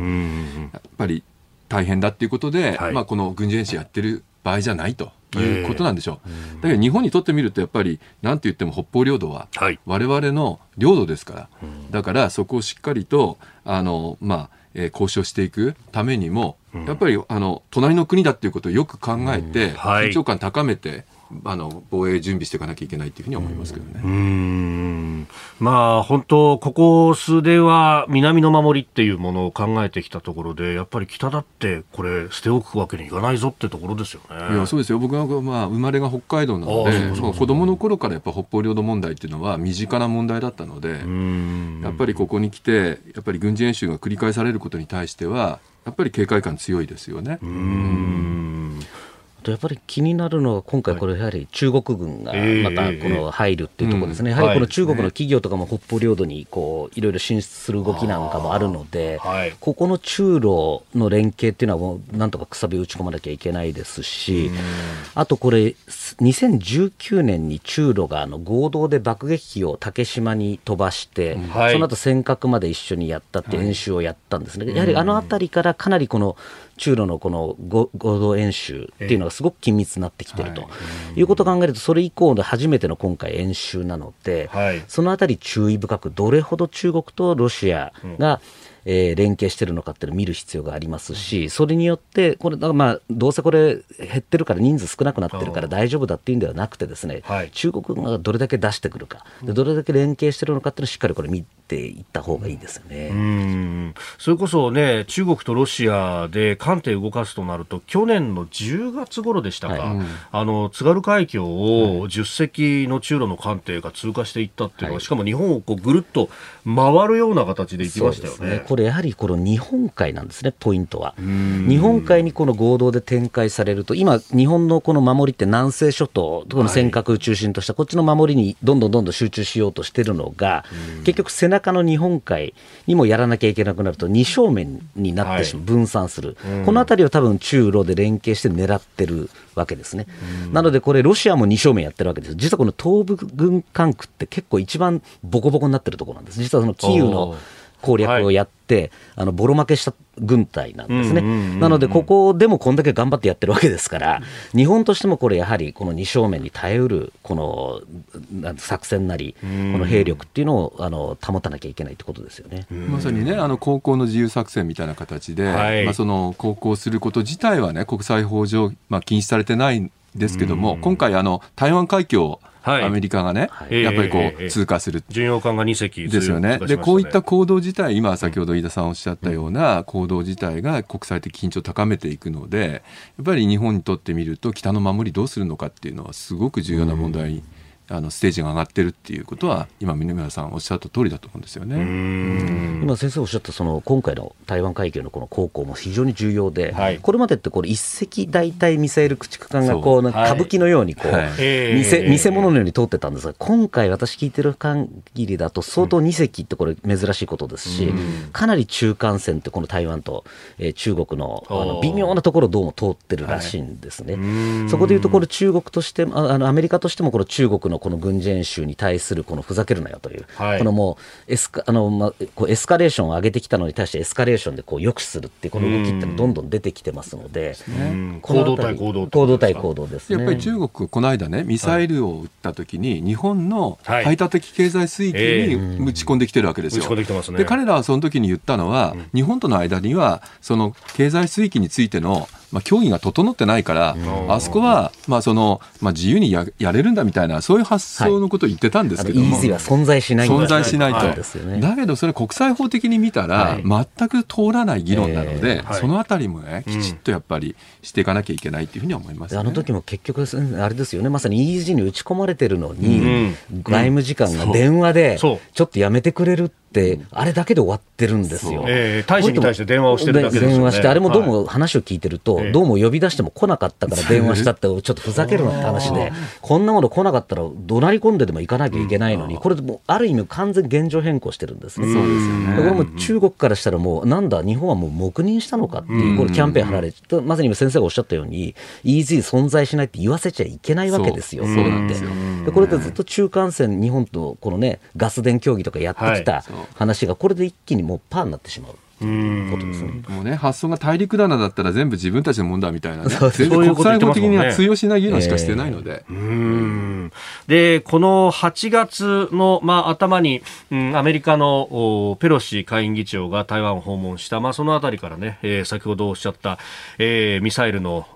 やっぱり大変だっていうことで、はい、まあ、この軍事演習やってる場合じゃないということなんでしょう。だけど日本にとってみるとやっぱり何て言っても北方領土は我々の領土ですから、だからそこをしっかりとあのまあ、えー、交渉していくためにも、やっぱりあの隣の国だっていうことをよく考えて、緊張感高めてあの防衛準備していかなきゃいけないというふうに思いますけどね。うんまあ本当ここ数年は南の守りっていうものを考えてきたところでやっぱり北だってこれ捨ておくわけにいかないぞってところですよね。いやそうですよ僕はまあ生まれが北海道なので子供の頃からやっぱ北方領土問題っていうのは身近な問題だったのでやっぱりここに来てやっぱり軍事演習が繰り返されることに対してはやっぱり警戒感強いですよね。うんとやっぱり気になるのは、今回、これやはり中国軍がまたこの入るっていうところですね、やはりこの中国の企業とかも北方領土にこういろいろ進出する動きなんかもあるので、ここの中ロの連携っていうのは、もうなんとかくさび打ち込まなきゃいけないですし、あとこれ、2019年に中ロがあの合同で爆撃機を竹島に飛ばして、その後尖閣まで一緒にやったって演習をやったんですね。やはりあの辺りからかなりこの中ロのこの合同演習っていうのがすごく緊密になってきてると、い。うことを考えると、それ以降の初めての今回、演習なので、はい、そのあたり注意深く、どれほど中国とロシアが、うん。えー、連携してるのかっていうのを見る必要がありますし、それによって、これ、まあ、どうせこれ、減ってるから、人数少なくなってるから大丈夫だっていうんではなくて、ですね、はい、中国がどれだけ出してくるか、どれだけ連携してるのかっていうのをしっかりこれ見ていった方がいいですよね。それこそね、中国とロシアで艦艇動かすとなると、去年の10月頃でしたか、はい、あの津軽海峡を10隻の中ロの艦艇が通過していったっていうのは、はい、しかも日本をこうぐるっと回るような形で行きましたよね。これやはりこの日本海なんですね、ポイントは。日本海にこの合同で展開されると、今、日本のこの守りって南西諸島、この尖閣を中心としたこっちの守りにどんどんどんどん集中しようとしてるのが、結局、背中の日本海にもやらなきゃいけなくなると、二正面になってしまう、分散する、このあたりを多分中ロで連携して狙ってるわけですね。なので、これ、ロシアも二正面やってるわけです。実はこの東部軍管区って結構一番ボコボコになってるところなんです。実はそのキーウの攻略をやって、はい、あのボロ負けした軍隊なんですね、なので、ここでもこんだけ頑張ってやってるわけですから、日本としてもこれ、やはりこの二正面に耐えうるこの作戦なり、この兵力っていうのをあの保たなきゃいけないってことですよね。まさにね、あの航行の自由作戦みたいな形で、はい、まあ、その航行すること自体はね、国際法上、まあ、禁止されてないんですけども、今回あの、台湾海峡はい、アメリカがね、はい、やっぱりこう、通過する。巡洋艦が2隻ですよね。で、こういった行動自体、今先ほど飯田さんおっしゃったような行動自体が国際的緊張を高めていくので、やっぱり日本にとってみると、北の守りどうするのかっていうのはすごく重要な問題。うんあのステージが上がってるっていうことは今峰村さんおっしゃった通りだと思うんですよね。今先生おっしゃったその今回の台湾海峡のこの航行も非常に重要で、はい、これまでってこれ一隻大体ミサイル駆逐艦がこう歌舞伎のようにこう、はい、見せ物のように通ってたんですが今回私聞いてる限りだと相当2隻ってこれ珍しいことですし、かなり中間線ってこの台湾と、えー、中国のあの微妙なところをどうも通ってるらしいんですね。はい、そこでいうところ中国としてあのアメリカとしてもこの中国のこの軍事演習に対するこのふざけるなよという、はい、このもうエスカあの、ま、こうエスカレーションを上げてきたのに対してエスカレーションでこう抑止するっていうこの動きってどんどん出てきてますので、行動対行動行動対行動です、ね、やっぱり中国この間ねミサイルを撃った時に、日本の排他的経済水域に打ち込んできてるわけですよ。で彼らはその時に言ったのは、日本との間にはその経済水域についてのまあ、競技が整ってないから、あそこは、まあそのまあ、自由にややれるんだみたいな、そういう発想のことを言ってたんですけども、はい、は存在しない。存在しないと、はい、だけどそれ、国際法的に見たら、全く通らない議論なので、そのあたりもね、きちっとやっぱりしていかなきゃいけないというふうに思います、ね、あの時も結局、あれですよね、まさに EEG に打ち込まれてるのに、外務次官が電話で、ちょっとやめてくれるって、あれだけで終わってるんですよ。えー、大使に対して電話をしてるだけですよ、ね、電話して、あれもどうも話を聞いてると、はい、どうも呼び出しても来なかったから電話したって、ちょっとふざけるなって話で、こんなもの来なかったら、怒鳴り込んででも行かなきゃいけないのに、これ、もある意味、完全現状変更してるんですね。そうですよね。これも中国からしたら、もう、なんだ、日本はもう黙認したのかっていう、これ、キャンペーン貼られて、まさに今、先生がおっしゃったように、EZ 存在しないって言わせちゃいけないわけですよ、そう。なんて。でこれでずっと中間線、日本とこのね、ガス田協議とかやってきた話が、これで一気にもうパーになってしまう。っていうことですね。もうね、発想が大陸棚だったら全部自分たちのもんだみたいなね。全然国際法的には通用しない議論しかしてないので。えー、で、この8月の、まあ、頭に、うん、アメリカのペロシ下院議長が台湾を訪問した、まあ、そのあたりからね、えー、先ほどおっしゃった、えー、ミサイルの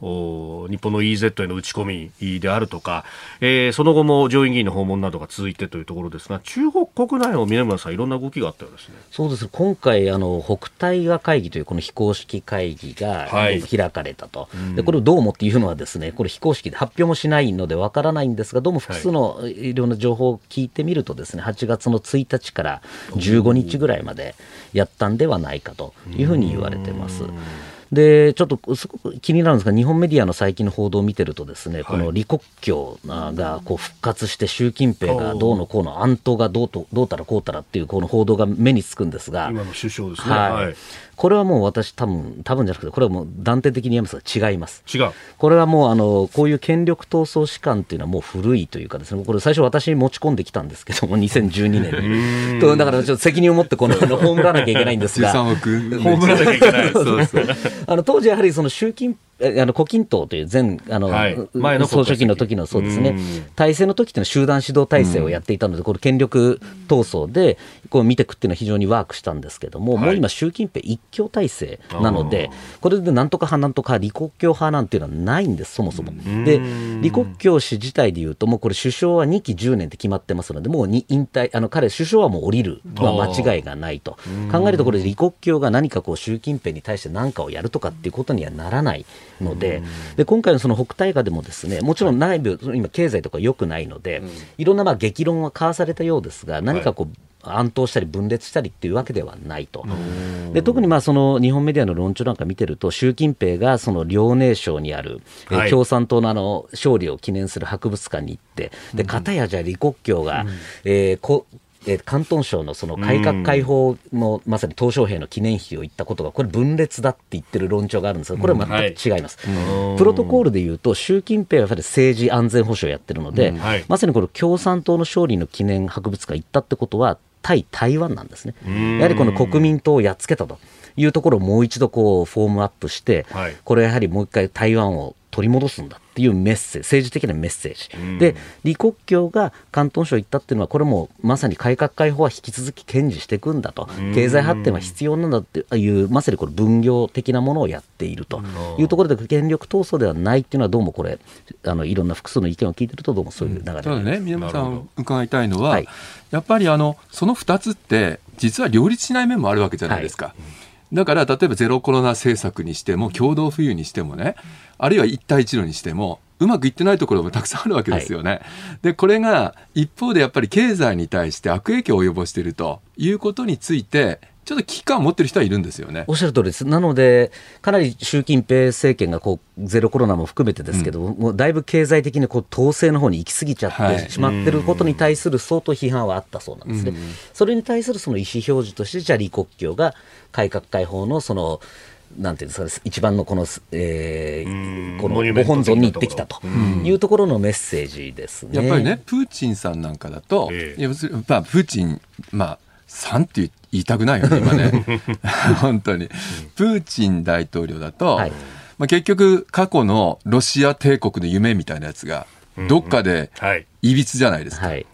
日本の EZ への撃ち込みであるとか、えー、その後も上院議員の訪問などが続いてというところですが、中国国内を峰村さん、いろんな動きがあったようですね。そうです今回あの、北大河会議というこの非公式会議が開かれたと、はい、でこれをどうもっていうのは、ですねこれ、非公式で発表もしないのでわからないんですが、どうも複数のい。ろんな情報を聞いてみると、ですね8月の1日から15日ぐらいまでやったんではないかというふうに言われてます。でちょっとすごく気になるんですが、日本メディアの最近の報道を見てると、ですね、はい、この李克強がこう復活して、習近平がどうのこうの、暗闘がどうとどうたらこうたらっていうこの報道が目につくんですが、今の首相ですね。はい、はいこれはもう私、多分多分じゃなくて、これはもう断定的に言いますが、違います。違う。これはもう、あの、こういう権力闘争士官っていうのはもう古いというかですね、これ最初私に持ち込んできたんですけども、2012年に。とだからちょっと責任を持ってこの、葬らなきゃいけないんですが。葬らなきゃいけない。そうそう。あの、当時やはりその習近あの胡錦涛という前あの、はい、前の総書記の時のそうですね、体制の時っていうのは集団指導体制をやっていたので、これ、権力闘争でこう見ていくっていうのは非常にワークしたんですけども、もう今、習近平一強体制なので、これでなんとか派、なんとか李克強派なんていうのはないんです、そもそも。で、李克強氏自体でいうと、もうこれ、首相は2期10年って決まってますので、もうに引退、あの彼、首相はもう降りる。のは間違いがないと。考えると、これ、李克強が何かこう習近平に対して何かをやるとかっていうことにはならないので、で今回のその北大河でもですねもちろん内部、今、経済とか良くないので、いろんなまあ激論は交わされたようですが、何かこう、暗闘したり分裂したりっていうわけではないと。で特にまあその日本メディアの論調なんか見てると、習近平がその遼寧省にある、はい、共産党のあの勝利を記念する博物館に行って、で片やじゃあ李克強が、うん、えー、こえー、広東省のその改革開放の、まさに鄧小平の記念碑を言ったことが、これ、分裂だって言ってる論調があるんですが、これは全く違います。はい、プロトコールでいうと、習近平はやはり政治安全保障をやってるので、はい、まさにこの共産党の勝利の記念博物館行ったってことは、対台湾なんですね。やはりこの国民党をやっつけたというところをもう一度こうフォームアップして、はい、これやはりもう一回台湾を取り戻すんだっていうメッセージ、政治的なメッセージ。で、李克強が広東省行ったっていうのは、これもまさに改革開放は引き続き堅持していくんだと、経済発展は必要なんだっていう、まさにこれ分業的なものをやっていると。いうところで、権力闘争ではないっていうのは、どうもこれ、あのいろんな複数の意見を聞いてると、どうもそういう流れ、うん、ただね、宮本さん、伺いたいのは、はい、やっぱりあのその2つって、実は両立しない面もあるわけじゃないですか。はいだから例えばゼロコロナ政策にしても共同富裕にしてもねあるいは一帯一路にしてもうまくいってないところもたくさんあるわけですよね。はい、でこれが一方でやっぱり経済に対して悪影響を及ぼしているということについてちょっと危機感を持ってる人はいるんですよね。おっしゃる通りです。なので、かなり習近平政権がこうゼロコロナも含めてですけど、うん、もうだいぶ経済的にこう統制の方に行き過ぎちゃってしまってることに対する相当批判はあったそうなんですね。うん、それに対するその意思表示として、じゃあ李克強が改革開放のその、なんていうんですか、一番のこの、えー、このご本尊に行ってきたというところのメッセージですね。やっぱりね、プーチンさんなんかだと、えー、まあ、プーチン、まあ、さんって言いたくないよね、今ね。本当に。プーチン大統領だと、はい、まあ、結局、過去のロシア帝国の夢みたいなやつが、どっかでいびつじゃないですか。はい、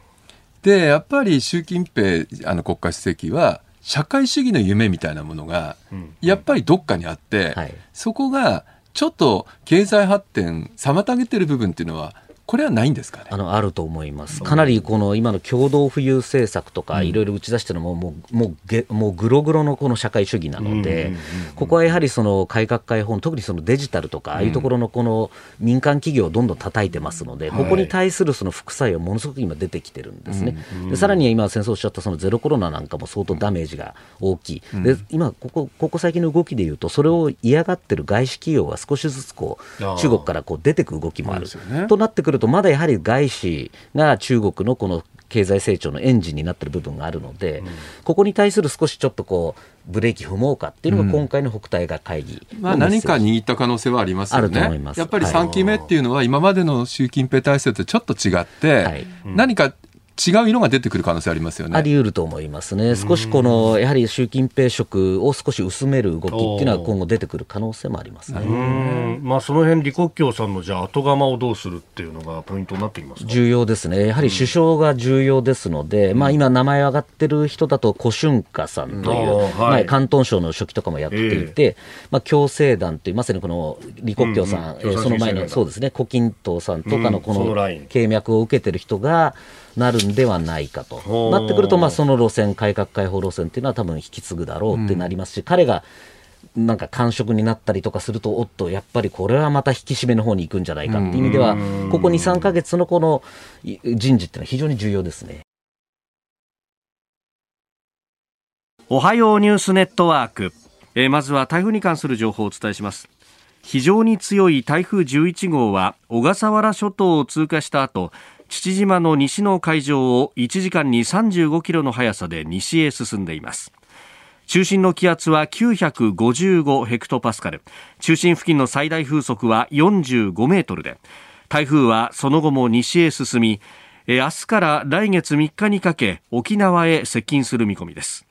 で、やっぱり習近平あの国家主席は、社会主義の夢みたいなものが、やっぱりどっかにあって、はい、そこがちょっと経済発展妨げてる部分っていうのはこれはないんですかね？あのあると思います、かなりこの今の共同富裕政策とか、いろいろ打ち出してるのも、もうもうげもうグログロのこの社会主義なので、ここはやはりその改革開放、特にそのデジタルとか、ああいうところのこの民間企業をどんどん叩いてますので、ここに対するその副作用、ものすごく今、出てきてるんですね。でさらに今、先生おっしゃったそのゼロコロナなんかも相当ダメージが大きい、で今ここ、ここ最近の動きでいうと、それを嫌がってる外資企業が少しずつこう中国からこう出てく動きもある、ね、となってくると、まだやはり外資が中国のこの経済成長のエンジンになっている部分があるので、うん、ここに対する少しちょっとこうブレーキ踏もうかっていうのが今回の北戴河会議、うん、まあ、何か握った可能性はありますよね。やっぱり3期目っていうのは今までの習近平体制とちょっと違って、はい、何か違う色が出てくる可能性ありますよね。あり得ると思いますね。少しこの、やはり習近平色を少し薄める動きっていうのは今後出てくる可能性もありますね。まあその辺李克強さんのじゃあ後釜をどうするっていうのがポイントになってきます重要ですね。やはり首相が重要ですので、うん、まあ今名前上がってる人だと胡春華さんという、はい、まあ広東省の書記とかもやっていて、えー、まあ共青団というまさにこの李克強さん、うんうん、その前のそうですね、胡錦涛さんとかのこの経脈を受けてる人が、なるんではないかと。なってくると、まあ、その路線、改革開放路線っていうのは多分引き継ぐだろうってなりますし、うん、彼がなんか感触になったりとかすると、おっと、やっぱりこれはまた引き締めの方に行くんじゃないかっていう意味では、ここ2、3か月のこの人事っていうのは非常に重要ですね。おはようニュースネットワーク、えー、まずは台風に関する情報をお伝えします。非常に強い台風11号は小笠原諸島を通過した後父島の西の海上を1時間に35キロの速さで西へ進んでいます。中心の気圧は955ヘクトパスカル。中心付近の最大風速は45メートルで台風はその後も西へ進み明日から来月3日にかけ沖縄へ接近する見込みです。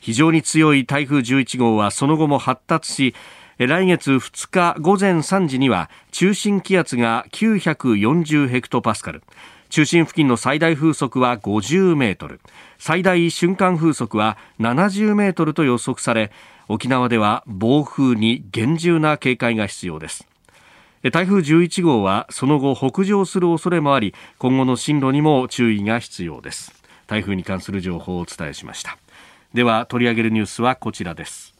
非常に強い台風11号はその後も発達し来月2日午前3時には中心気圧が940ヘクトパスカル。中心付近の最大風速は50メートル。最大瞬間風速は70メートルと予測され沖縄では暴風に厳重な警戒が必要です。台風11号はその後北上する恐れもあり今後の進路にも注意が必要です。台風に関する情報をお伝えしました。では取り上げるニュースはこちらです。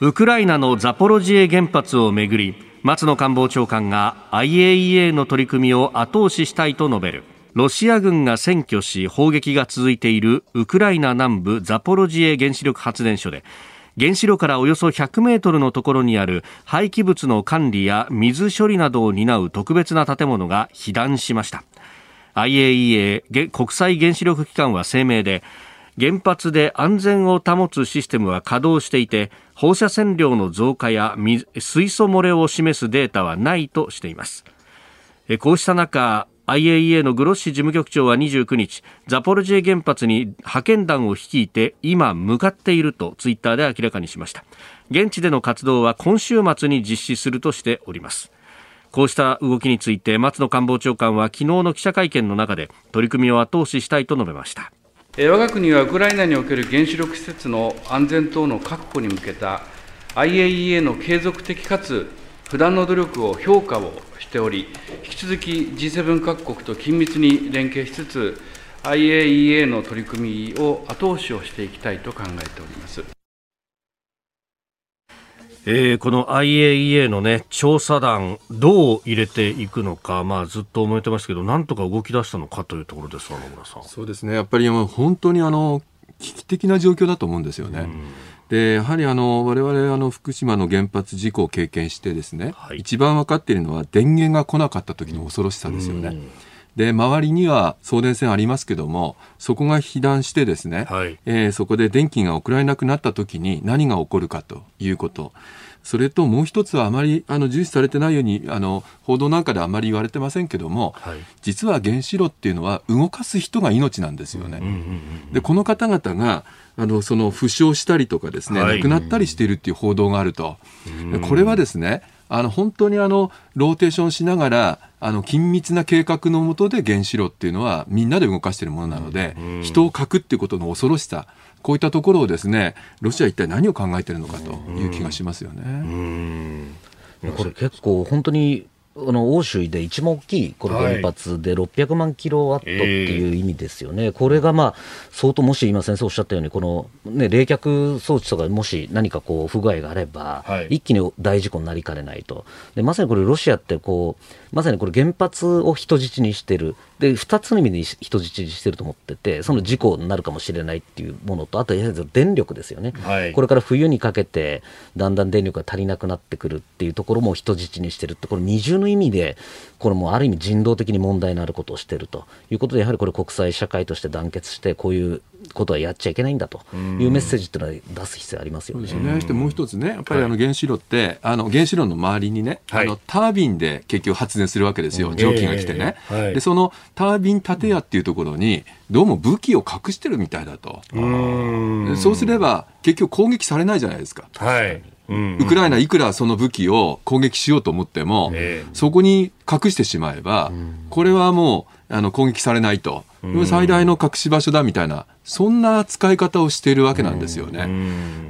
ウクライナのザポロジエ原発をめぐり松野官房長官が IAEA の取り組みを後押ししたいと述べる。ロシア軍が占拠し砲撃が続いているウクライナ南部ザポロジエ原子力発電所で原子炉からおよそ100メートルのところにある廃棄物の管理や水処理などを担う特別な建物が被弾しました。IAEA 国際原子力機関は声明で原発で安全を保つシステムは稼働していて放射線量の増加や水素漏れを示すデータはないとしています。こうした中 IAEA のグロッシ事務局長は29日ザポルジエ原発に派遣団を率いて今向かっているとツイッターで明らかにしました。現地での活動は今週末に実施するとしております。こうした動きについて松野官房長官は昨日の記者会見の中で取り組みを後押ししたいと述べました。我が国はウクライナにおける原子力施設の安全等の確保に向けた IAEA の継続的かつ不断の努力を評価をしており、引き続き G7 各国と緊密に連携しつつ、IAEA の取り組みを後押しをしていきたいと考えております。えー、この IAEA の、ね、調査団、どう入れていくのか、まあ、ずっと思ってますけど、なんとか動き出したのかというところです、野村さん。そうですね、やっぱり本当にあの危機的な状況だと思うんですよね。でやはりあの我々あの福島の原発事故を経験してですね、はい、一番分かっているのは電源が来なかった時の恐ろしさですよね。で周りには送電線ありますけどもそこが被弾してですね、はい、えー、そこで電気が送られなくなった時に何が起こるかということ。それともう一つはあまりあの重視されてないようにあの報道なんかではあまり言われてませんけども、はい、実は原子炉っていうのは動かす人が命なんですよね。でこの方々があのその負傷したりとかですね、はい、亡くなったりしているっていう報道があると。これはですねあの本当にあのローテーションしながらあの緊密な計画のもとで原子炉っていうのはみんなで動かしているものなので、人を欠くっていうことの恐ろしさこういったところをですねロシア一体何を考えているのかという気がしますよね。これ結構本当にあの欧州で一番大きいこの原発で600万キロワットっていう意味ですよね、はいえー、これがまあ相当、もし今、先生おっしゃったように、この、ね、冷却装置とか、もし何かこう不具合があれば、はい、一気に大事故になりかねないと、でまさにこれ、ロシアってこう、まさにこれ、原発を人質にしてる、で2つの意味で人質にしてると思ってて、その事故になるかもしれないっていうものと、あと、電力ですよね、はい、これから冬にかけて、だんだん電力が足りなくなってくるっていうところも人質にしてるって、これ、二重のの意味で、これもある意味人道的に問題のあることをしているということで、やはりこれ国際社会として団結して、こういうことはやっちゃいけないんだと。いうメッセージっていうのは出す必要ありますよね。ね。してもう一つね、やっぱりあの原子炉って、はい、あの原子炉の周りにね、はい、あのタービンで結局発電するわけですよ、蒸気が来てね。えーはい、でそのタービン建屋っていうところに、どうも武器を隠してるみたいだと。うそうすれば結局攻撃されないじゃないですか。はい。ウクライナいくらその武器を攻撃しようと思っても、えー、そこに隠してしまえば、これはもうあの攻撃されないと、最大の隠し場所だみたいな、そんな使い方をしているわけなんですよね。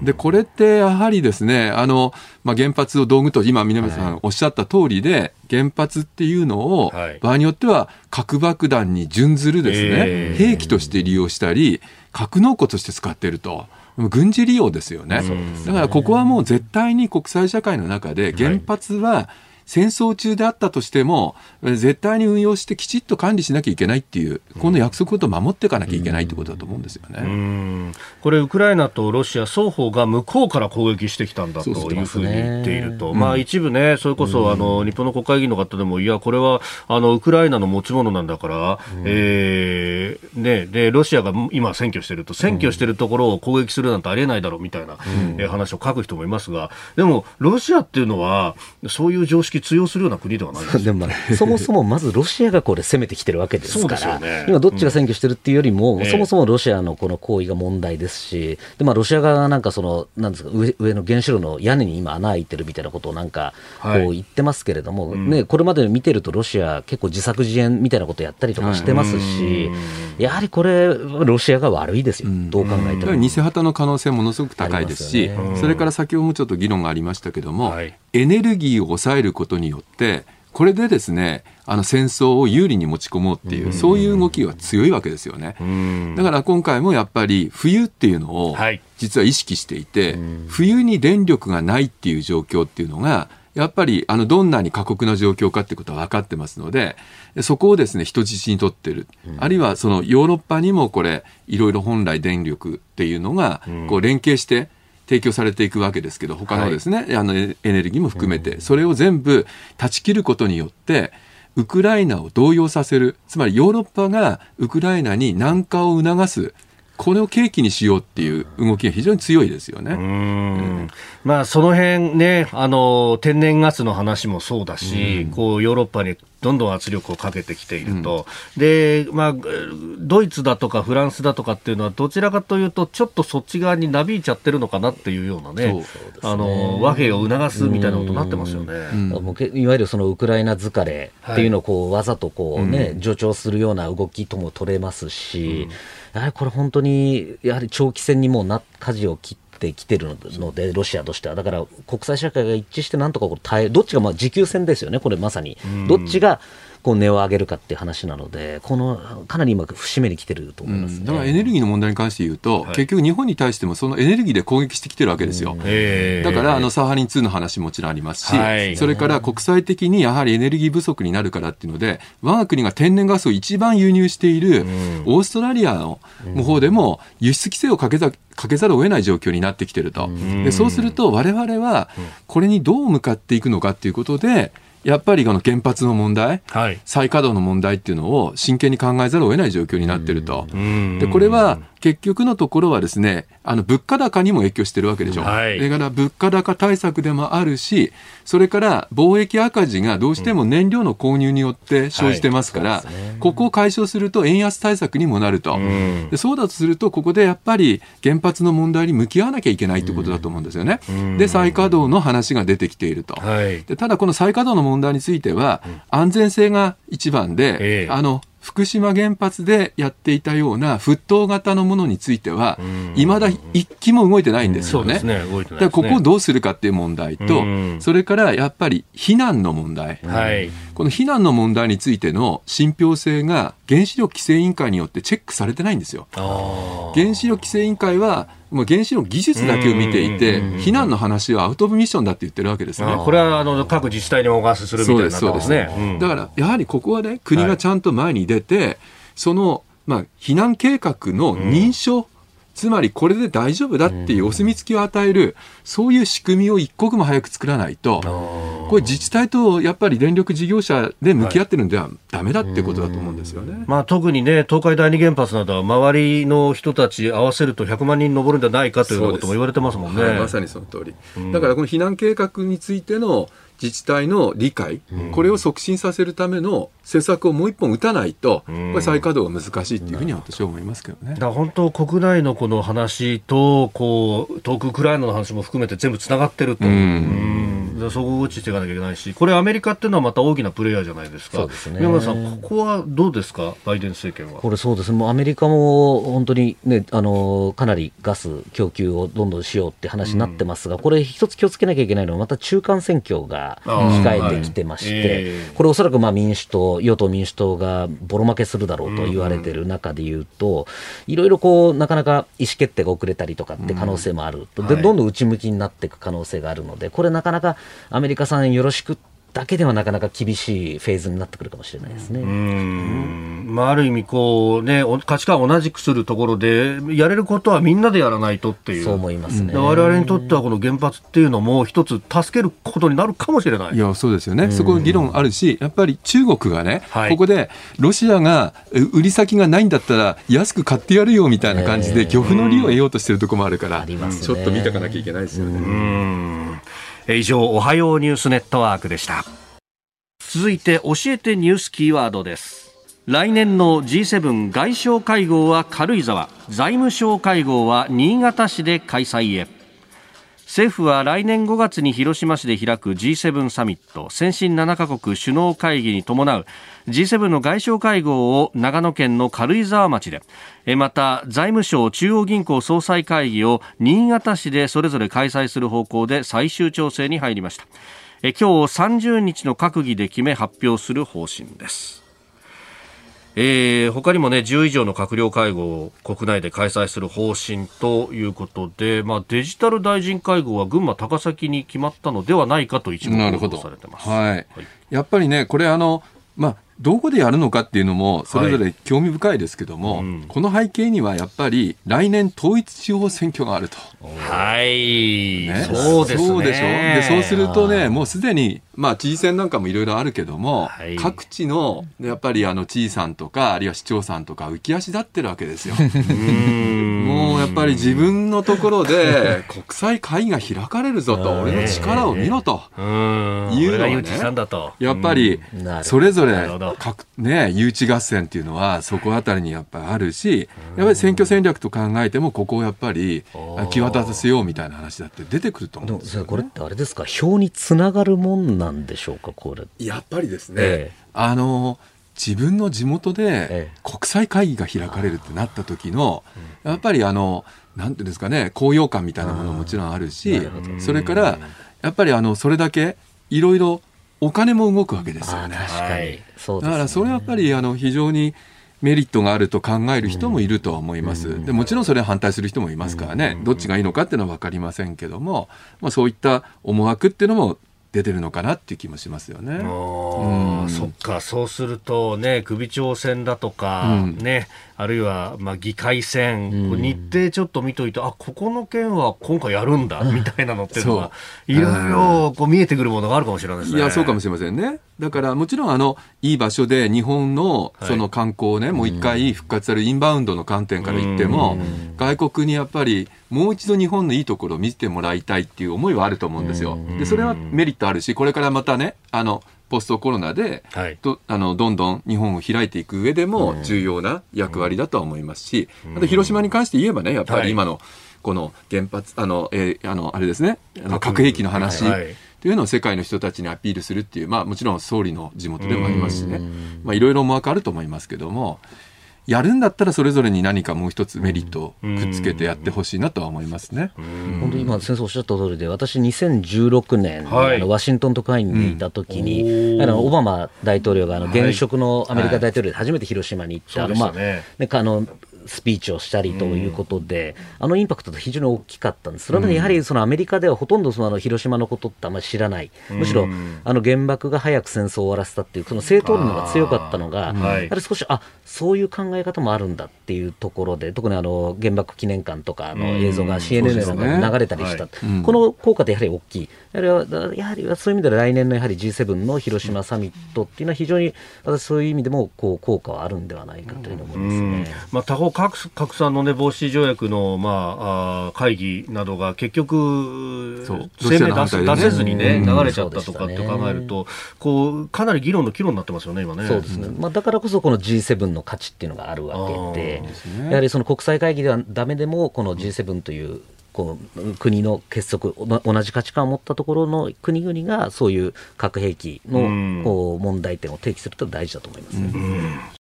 で、これってやはりですね、あの、まあ、原発を道具と、今、南さんおっしゃった通りで、原発っていうのを、場合によっては核爆弾に準ずるですね、兵器として利用したり、格納庫として使っていると。軍事利用ですよね。だからここはもう絶対に国際社会の中で原発は戦争中であったとしても、絶対に運用してきちっと管理しなきゃいけないっていう、この約束を守っていかなきゃいけないってことだと思うんですよね。これ、ウクライナとロシア双方が向こうから攻撃してきたんだというふうに言っていると、まあ、一部ね、それこそあの日本の国会議員の方でも、いや、これはあのウクライナの持ち物なんだから、えーね、でロシアが今、占拠してると、占拠してるところを攻撃するなんてありえないだろうみたいな、え話を書く人もいますが、でも、ロシアっていうのは、そういう常識通用するような国ではないですでも、そもそもまずロシアがこれ攻めてきてるわけですから、ね、今どっちが占拠してるっていうよりも、うん、そもそもロシアのこの行為が問題ですし、でまあ、ロシア側がなんかその、なんですか上、上の原子炉の屋根に今穴開いてるみたいなことをなんか、こう言ってますけれども、はい、ね、これまで見てるとロシア結構自作自演みたいなことやったりとかしてますし、はい、やはりこれ、ロシアが悪いですよ、どう考えても。偽旗の可能性ものすごく高いですし、ね、それから先ほどもちょっと議論がありましたけども、はい、エネルギーを抑えることによって、これでですねあの戦争を有利に持ち込もうっていう、そういう動きが強いわけですよね。だから今回もやっぱり冬っていうのを実は意識していて、冬に電力がないっていう状況っていうのがやっぱりあのどんなに過酷な状況かっていうことは分かってますので、そこをですね人質にとってる、あるいはそのヨーロッパにもこれ、いろいろ本来電力っていうのがこう連携して、提供されていくわけですけど、他のですね、はい、あのエネルギーも含めて、それを全部断ち切ることによって、ウクライナを動揺させる、つまりヨーロッパがウクライナに南下を促す、これを契機にしようっていう動きが非常に強いですよね。うん。まあ、その辺ね、あの、天然ガスの話もそうだし、こう、ヨーロッパにどんどん圧力をかけてきていると、うん、で、まあ、ドイツだとかフランスだとかっていうのは、どちらかというと、ちょっとそっち側になびいちゃってるのかなっていうようなね、ねあの和平を促すみたいなことになってますよね、うん。うん、いわゆるそのウクライナ疲れっていうのをこう、わざとこうね、助長するような動きとも取れますし、やはりこれ本当に、やはり長期戦にもな、舵を切って、きてるので、ロシアとしては、だから国際社会が一致して、なんとかこれ耐え、どっちがまあ持久戦ですよね、これまさに、どっちがこう値を上げるかっていう話なので、このかなり今、節目に来てると思います、ね。うん、だからエネルギーの問題に関して言うと、はい、結局、日本に対してもそのエネルギーで攻撃してきてるわけですよ。だからあのサハリン2の話ももちろんありますし、はい、それから国際的にやはりエネルギー不足になるからっていうので、我が国が天然ガスを一番輸入しているオーストラリアの方でも輸出規制をかけたかけざるを得ない状況になってきてると。でそうすると我々はこれにどう向かっていくのかっていうことで、やっぱりこの原発の問題、はい、再稼働の問題っていうのを真剣に考えざるを得ない状況になっていると。でこれは結局のところはですね、あの物価高にも影響してるわけでしょ。はい、だから物価高対策でもあるし、それから貿易赤字がどうしても燃料の購入によって生じてますから、はいね、ここを解消すると円安対策にもなると。でそうだとすると、ここでやっぱり原発の問題に向き合わなきゃいけないということだと思うんですよね。で、再稼働の話が出てきていると。はい、でただ、この再稼働の問題については、安全性が一番で、えー、あの福島原発でやっていたような沸騰型のものについては、いまだ一機も動いてないんですよね。ね。ね。ここをどうするかっていう問題と、それからやっぱり避難の問題、はい、この避難の問題についての信憑性が原子力規制委員会によってチェックされてないんですよ。原子力規制委員会はもう原子力技術だけを見ていて、避難の話はアウト・オブ・ミッションだって言ってるわけですね。これはあの各自治体にお任せするみたいな、ね、そうですね、うん、だからやはりここはね、国がちゃんと前に出て、はい、その、まあ、避難計画の認証、つまりこれで大丈夫だっていうお墨付きを与える、そういう仕組みを一刻も早く作らないと、これ自治体とやっぱり電力事業者で向き合ってるんではだめだってことだと思うんですよね。まあ、特にね、東海第二原発などは周りの人たち合わせると100万人上るんじゃないかということも言われてますもんね。はい、まさにその通り。だからこの避難計画についての自治体の理解、これを促進させるための施策をもう一本打たないと、これ再稼働が難しいっていうふうには私は思いますけどね。だ本当、国内のこの話と、こう、遠くウクライナの話も含めて全部つながってると。うんそこを打ちしていかなきゃいけないし、これ、アメリカっていうのはまた大きなプレイヤーじゃないですか、そうですね、宮村さん、ここはどうですか、バイデン政権は。これ、そうです。ね、もうアメリカも本当に、ね、あのかなりガス供給をどんどんしようって話になってますが、うん、これ、一つ気をつけなきゃいけないのは、また中間選挙が控えてきてまして、はい。えー、これ、おそらくまあ民主党、与党・民主党がボロ負けするだろうと言われてる中でいうと、いろいろこう、なかなか意思決定が遅れたりとかって可能性もある、うん、でどんどん内向きになっていく可能性があるので、これ、なかなかアメリカさんよろしくだけではなかなか厳しいフェーズになってくるかもしれないですね。まあ、ある意味こう、ね、価値観を同じくするところで、やれることはみんなでやらないとっていう、そう思いますね。我々にとっては、この原発っていうのも、一つ助けることになるかもしれない。いやそうですよね、そこ議論あるし、やっぱり中国がね、はい、ここでロシアが売り先がないんだったら、安く買ってやるよみたいな感じで、漁夫の利を得ようとしてるところもあるから、ちょっと見ておかなきゃいけないですよね。以上おはようニュースネットワークでした。続いて教えてニュースキーワードです。来年の G7 外相会合は軽井沢財務省会合は新潟市で開催へ。政府は来年5月に広島市で開く G7 サミット。先進7カ国首脳会議に伴う G7 の外相会合を長野県の軽井沢町で。また財務省中央銀行総裁会議を新潟市でそれぞれ開催する方向で最終調整に入りました。今日30日の閣議で決め発表する方針です。えー、他にもね10以上の閣僚会合を国内で開催する方針ということで、まあ、デジタル大臣会合は群馬高崎に決まったのではないかと一部報道されてます、はい、はい、やっぱりねこれあのまあどこでやるのかっていうのもそれぞれ興味深いですけども、はいうん、この背景にはやっぱり来年統一地方選挙があると。はい、ね、そうですね。そうでしょ？でそうするとねもうすでにまあ知事選なんかもいろいろあるけども、はい、各地のやっぱりあの知事さんとかあるいは市長さんとか浮き足立ってるわけですよ。もうやっぱり自分のところで国際会議が開かれるぞと俺の力を見ろと。いうのはねやっぱりそれぞれ各ね誘致合戦っていうのはそこあたりにやっぱりあるしやっぱり選挙戦略と考えてもここをやっぱり際立たせようみたいな話だって出てくると思うんですよ、ね、これってあれですか？票につながるもんなんでしょうか？これ。やっぱりですね、ええ、あの自分の地元で国際会議が開かれるってなった時の、やっぱりあのなんていうんですかね高揚感みたいなものももちろんあるしそれからやっぱりあのそれだけいろいろお金も動くわけですよね。確かに。そうだからそれはやっぱりあの非常にメリットがあると考える人もいるとは思います。でもちろんそれは反対する人もいますからね、どっちがいいのかっていうのは分かりませんけども、まあ、そういった思惑っていうのも出てるのかなっていう気もしますよね。うん、そっか、そうするとね、首長選だとか、うん、ね、あるいはまあ議会選、うん、日程ちょっと見といて、あここの件は今回やるんだみたいなのっていうのは、いろいろこう見えてくるものがあるかもしれないですね。いや、そうかもしれませんね。だからもちろんあのいい場所で日本のその観光をね、はい、もう一回復活されるインバウンドの観点から言っても、外国にやっぱりもう一度日本のいいところを見せてもらいたいっていう思いはあると思うんですよ。でそれはメリットあるしこれからまたねあのポストコロナで、はい、とあのどんどん日本を開いていく上でも重要な役割だとは思いますし、あと広島に関して言えばねやっぱり今のこの原発あの、えー、あのあれですねあの核兵器の話。というのを世界の人たちにアピールするっていう、まあ、もちろん総理の地元でもありますしね、まあ、いろいろ思惑あると思いますけども、やるんだったらそれぞれに何かもう一つメリットをくっつけてやってほしいなとは思いますね。本当に今先生おっしゃった通りで私2016年、はい、あのワシントン特派員にいた時に、うん、あのオバマ大統領があの現職のアメリカ大統領で初めて広島に行って、はい、あのまあね、あのスピーチをしたりということで、うん、あのインパクトって非常に大きかったんです、それはやはりそのアメリカではほとんどそのあの広島のことってあんまり知らない、むしろあの原爆が早く戦争を終わらせたっていう、その正当論が強かったのが、はい、やはり少し、あそういう考え方もあるんだっていうところで、特にあの原爆記念館とかの映像が CNN なんかで流れたりした、ねはい、この効果ってやはり大きい、やはりやはりそういう意味では来年のやはり G7 の広島サミットっていうのは、非常に私、そういう意味でもこう効果はあるんではないかというの思いますね、まあ、他方拡、拡散の、ね、防止条約の、まあ、あ会議などが結局、声明出せ,、出せずに、ね、流れちゃったとかって考えると、こうかなり議論の岐路になってますよね、今ね。そうですね、まあ、だからこそ、この G7 の価値っていうのがあるわけで、やはりその国際会議ではだめでも、この G7 というこう国の結束同じ価値観を持ったところの国々がそういう核兵器のこう問題点を提起すると大事だと思います、ね、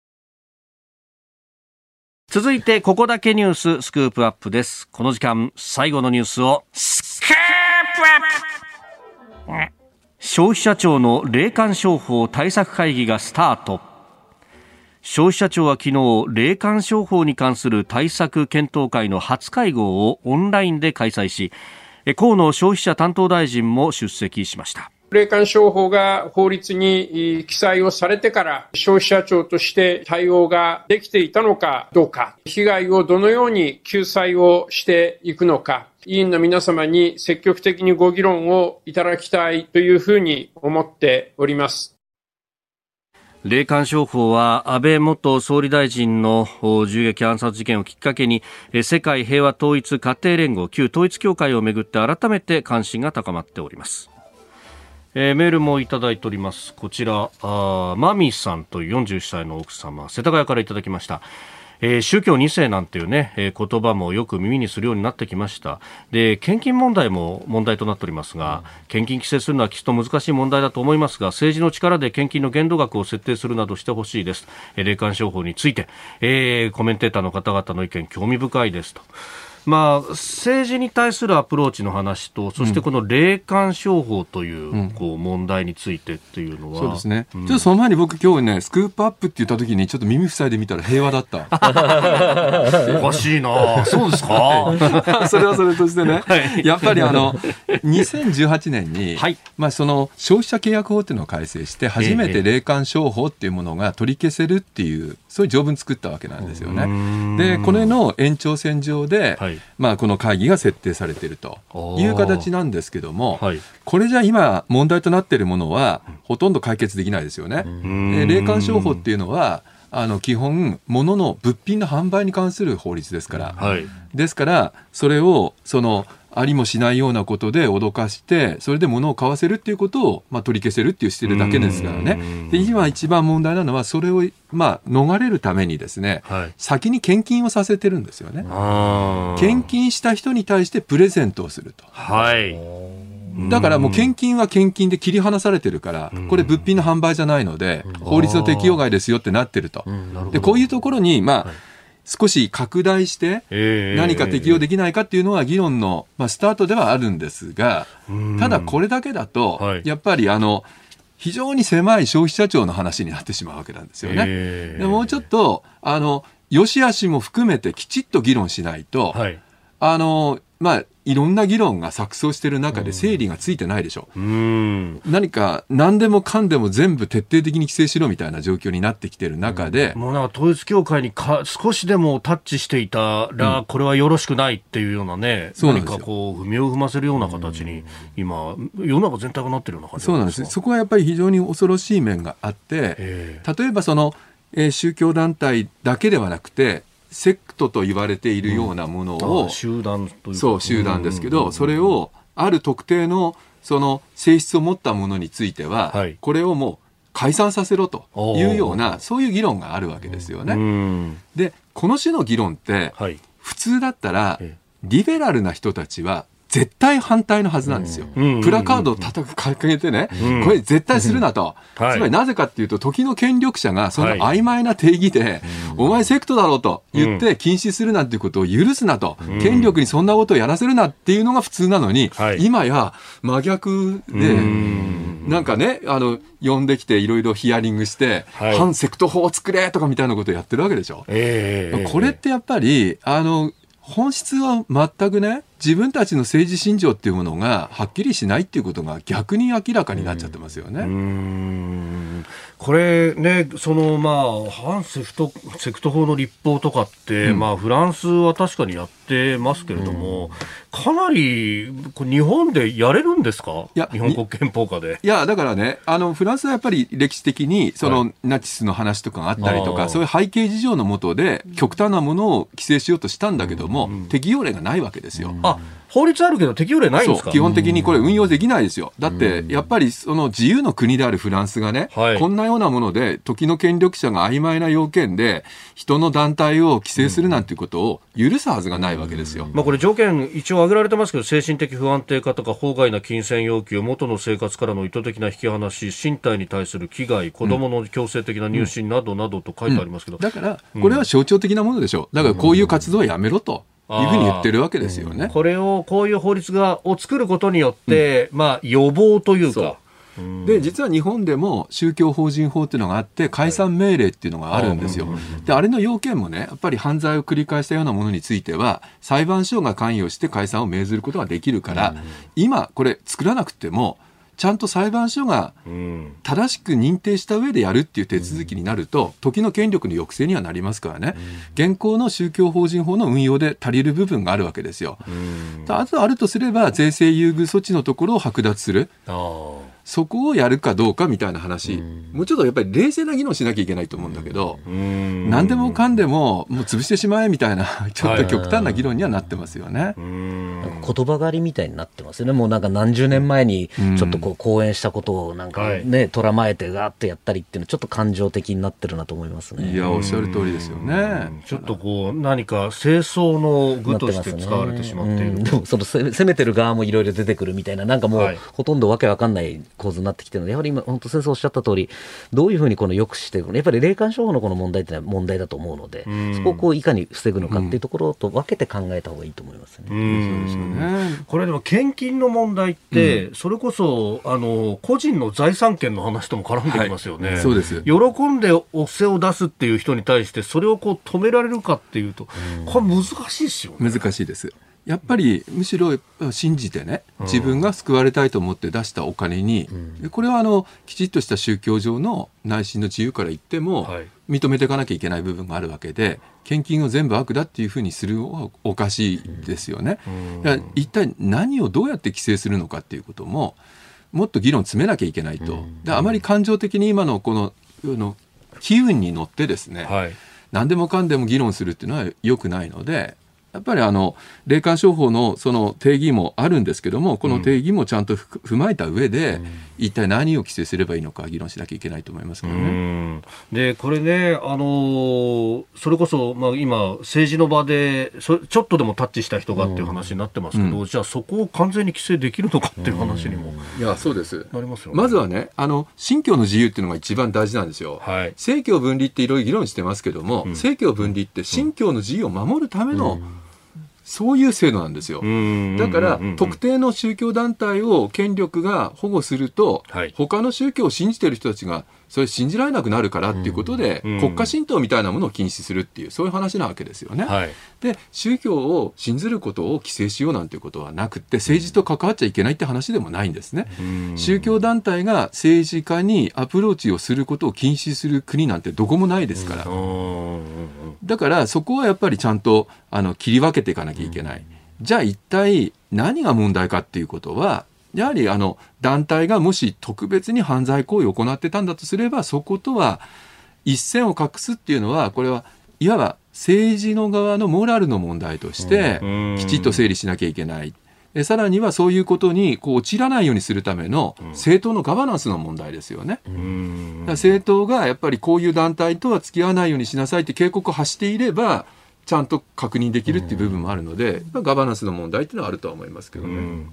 続いてここだけニューススクープアップです。この時間最後のニュースをスクープアップ。消費者庁の霊感商法対策会議がスタート。消費者庁は昨日霊感商法に関する対策検討会の初会合をオンラインで開催し河野消費者担当大臣も出席しました。霊感商法が法律に記載をされてから消費者庁として対応ができていたのかどうか、被害をどのように救済をしていくのか、委員の皆様に積極的にご議論をいただきたいというふうに思っております。霊感商法は安倍元総理大臣の銃撃暗殺事件をきっかけに世界平和統一家庭連合旧統一協会をめぐって改めて関心が高まっております。えー、メールもいただいております。こちら、あマミさんという41歳の奥様、世田谷からいただきました。えー、宗教2世なんていうね、えー、言葉もよく耳にするようになってきましたで献金問題も問題となっておりますが献金規制するのはきっと難しい問題だと思いますが政治の力で献金の限度額を設定するなどしてほしいです、えー、霊感商法について、えー、コメンテーターの方々の意見興味深いですとまあ、政治に対するアプローチの話と、そしてこの霊感商法という,、こう問題についてっていうのは、そうですね、ちょっとその前に僕、今日ね、スクープアップって言った時に、ちょっと耳塞いでみたら平和だった。おかしいな、そうですか？それはそれとしてね、はい、やっぱりあの 2018年に、はい、まあ、その消費者契約法っていうのを改正して、初めて霊感商法っていうものが取り消せるっていう、そういう条文作ったわけなんですよね。で、これの延長線上で、はい。まあ、この会議が設定されているという形なんですけども、はい、これじゃ今、問題となっているものは、ほとんど解決できないですよね。霊感商法っていうのはあの基本、物の物品の販売に関する法律ですから、はい、ですから、それをそのありもしないようなことで脅かして、それで物を買わせるっていうことを、まあ、取り消せるっていうしてるだけですからね。で今一番問題なのは、それを、まあ、逃れるためにですね、はい、先に献金をさせてるんですよね。献金した人に対してプレゼントをすると。はい。だからもう献金は献金で切り離されてるから、これ物品の販売じゃないので、法律の適用外ですよってなってると。で、こういうところに、まあ、はい少し拡大して何か適用できないかっていうのは議論の、まあ、スタートではあるんですが、ただこれだけだと、やっぱりあの、非常に狭い消費者庁の話になってしまうわけなんですよね。でもうちょっと、あの、良し悪しも含めてきちっと議論しないと、はい、あの、まあ、いろんな議論が錯綜している中で整理がついてないでしょ。う何か何でもかんでも全部徹底的に規制しろみたいな状況になってきている中で、もうなんか統一教会にか少しでもタッチしていたら、これはよろしくないっていうようなね、うん、何かこう踏みを踏ませるような形に今世の中全体がなってるような感じそうなんです。そこはやっぱり非常に恐ろしい面があって、例えばその、えー、宗教団体だけではなくてセクトと言われているようなものを、うん、集団というそう集団ですけど、それをある特定のその性質を持ったものについては、はい、これをもう解散させろというようなそういう議論があるわけですよね。でこの種の議論って、はい、普通だったらリベラルな人たちは絶対反対のはずなんですよ。プラカードを叩く掲げてね、これ絶対するなと。つまりなぜかっていうと、時の権力者がその曖昧な定義で、お前セクトだろうと言って禁止するなんていうことを許すなと、権力にそんなことをやらせるなっていうのが普通なのに、今や真逆で、なんかね、あの、呼んできていろいろヒアリングして、はい、反セクト法を作れとかみたいなことをやってるわけでしょ。えー、これってやっぱり、あの、本質は全くね、自分たちの政治信条っていうものがはっきりしないっていうことが逆に明らかになっちゃってますよね。これね、そのまあ、反セクトセクト法の立法とかって、うん、まあ、フランスは確かにやってますけれども、うん、かなり日本でやれるんですか？いや日本国憲法下で。いや、だからね、あのフランスはやっぱり歴史的にその、はい、ナチスの話とかがあったりとか、そういう背景事情のもとで、極端なものを規制しようとしたんだけども、うん、適用例がないわけですよ。あ法律あるけど適用例ないんですか？基本的にこれ運用できないですよ。だって、やっぱりその自由の国であるフランスがね、はい、こんなようなもので、時の権力者が曖昧な要件で、人の団体を規制するなんていうことを許すはずがないわけですよ。まあこれ条件一応挙げられてますけど、精神的不安定化とか、法外な金銭要求、元の生活からの意図的な引き離し、身体に対する危害、子供の強制的な入信などなどと書いてありますけど。だから、これは象徴的なものでしょう。だからこういう活動はやめろと。いうふうに言ってるわけですよね。これを、こういう法律がを作ることによって、うん、まあ、予防というか。で実は日本でも宗教法人法っていうのがあって解散命令っていうのがあるんですよ。であれの要件もねやっぱり犯罪を繰り返したようなものについては裁判所が関与して解散を命ずることができるから今これ作らなくてもちゃんと裁判所が正しく認定した上でやるっていう手続きになると、時の権力の抑制にはなりますからね、現行の宗教法人法の運用で足りる部分があるわけですよ。あとあるとすれば、税制優遇措置のところを剥奪する。そこをやるかどうかみたいな話、もうちょっとやっぱり冷静な議論しなきゃいけないと思うんだけど、何でもかんでももう潰してしまえみたいな、ちょっと極端な議論にはなってますよね。言葉狩りみたいになってますよね、もうなんか何十年前にちょっとこう講演したことをなんかね、とらまえてガーってやったりっていうの、ちょっと感情的になってるなと思いますね。いや、おっしゃる通りですよね。ちょっとこう、何か清掃の具として使われてしまっている。でもその攻めてる側もいろいろ出てくるみたいな、なんかもう、ほとんどわけわかんない構図になってきてるので、やはり今、本当、先生おっしゃった通り、どういうふうにこの抑止していくのやっぱり霊感商法のこの問題ってのは問題だと思うので、そこをこういかに防ぐのかっていうところと分けて考えた方がいいと思いますね。そうですねこれでも献金の問題って、それこそあの個人の財産権の話とも絡んできますよね、はい、そうです。喜んでお布施を出すっていう人に対して、それをこう止められるかっていうと、これ難しいですよね。難しいですやっぱりむしろ信じてね自分が救われたいと思って出したお金に、うん、これはあのきちっとした宗教上の内心の自由から言っても、認めていかなきゃいけない部分があるわけで献金を全部悪だっていうふうにするのはおかしいですよね。うん、一体何をどうやって規制するのかっていうことももっと議論詰めなきゃいけないと。うん、であまり感情的に今のこのの機運に乗ってですね、はい、何でもかんでも議論するっていうのはよくないのでやっぱりあの霊感商法のその定義もあるんですけども、この定義もちゃんと踏まえた上で、うん、一体何を規制すればいいのか議論しなきゃいけないと思いますけどね。でこれね、あのそれこそ、まあ、今、政治の場でそちょっとでもタッチした人がっていう話になってますけど、うん、じゃあ、そこを完全に規制できるのかっていう話にも、いやそうです。なりますよ、ね、まずはねあの、信教の自由っていうのが一番大事なんですよ。はい、政教分離っていろいろ議論してますけども、うん、政教分離って信教の自由を守るための、うんそういう制度なんですよ。だから、特定の宗教団体を権力が保護すると、はい、他の宗教を信じている人たちがそれ信じられなくなるからっていうことで、うん、国家神道みたいなものを禁止するっていうそういう話なわけですよね。はい、で宗教を信ずることを規制しようなんていうことはなくて政治と関わっちゃいけないって話でもないんですね。宗教団体が政治家にアプローチをすることを禁止する国なんてどこもないですから。だからそこはやっぱりちゃんとあの切り分けていかなきゃいけない。じゃあ一体何が問題かっていうことはやはりあの団体がもし特別に犯罪行為を行ってたんだとすればそことは一線を画すっていうのはこれはいわば政治の側のモラルの問題としてきちっと整理しなきゃいけない。でさらにはそういうことにこう陥らないようにするための政党のガバナンスの問題ですよね。政党がやっぱりこういう団体とは付き合わないようにしなさいって警告を発していればちゃんと確認できるっていう部分もあるので、ガバナンスの問題っていうのはあるとは思いますけどね。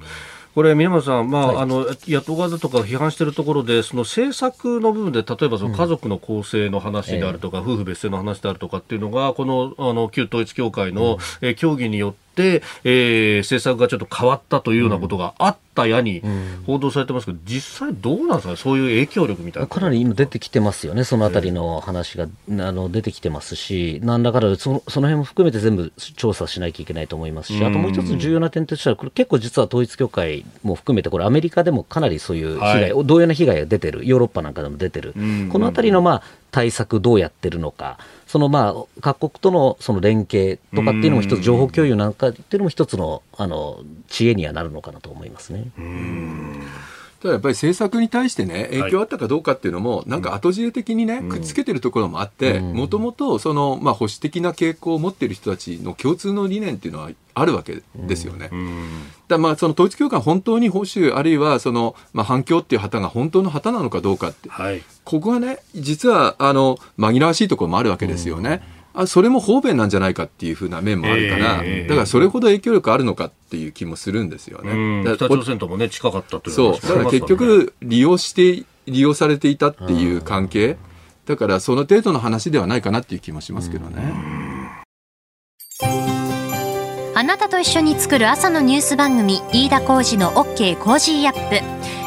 これ、宮本さん、まあ、はい、あの野党側だとか批判しているところで、その政策の部分で、例えばその家族の構成の話であるとか、うん、夫婦別姓の話であるとかっていうのが、このあの旧統一教会の、うん、え協議によって、て、えー、政策がちょっと変わったというようなことがあったやに報道されてますけど、実際どうなんですかそういう影響力みたいな。かなり今出てきてますよね、そのあたりの話が、えー、あの出てきてますし、なんだかだそのその辺も含めて全部調査しなきゃいけないと思いますし、あともう一つ重要な点としては、これ結構実は統一教会も含めて、これアメリカでもかなりそういう被害、はい、同様な被害が出てる、ヨーロッパなんかでも出てる、このあたりのまあ対策どうやってるのか、そのまあ各国とのその連携とかっていうのも一つ、情報共有なんかっていうのも一つのあの知恵にはなるのかなと思いますね。ただやっぱり政策に対してね、影響あったかどうかっていうのも、なんか後知恵的にね、くっつけてるところもあって、もともとその、まあ、保守的な傾向を持っている人たちの共通の理念っていうのはあるわけですよね。だまあその統一教会本当に保守あるいはその、まあ、反響っていう旗が本当の旗なのかどうかって、はい、ここはね実はあの紛らわしいところもあるわけですよね。あそれも方便なんじゃないかっていうふうな面もあるから、えー、だからそれほど影響力あるのかっていう気もするんですよね。北朝鮮ともね近かったというそうだから結局利用して利用されていたっていう関係。だからその程度の話ではないかなっていう気もしますけどね。あなたと一緒に作る朝のニュース番組飯田浩司の OK コージーアップ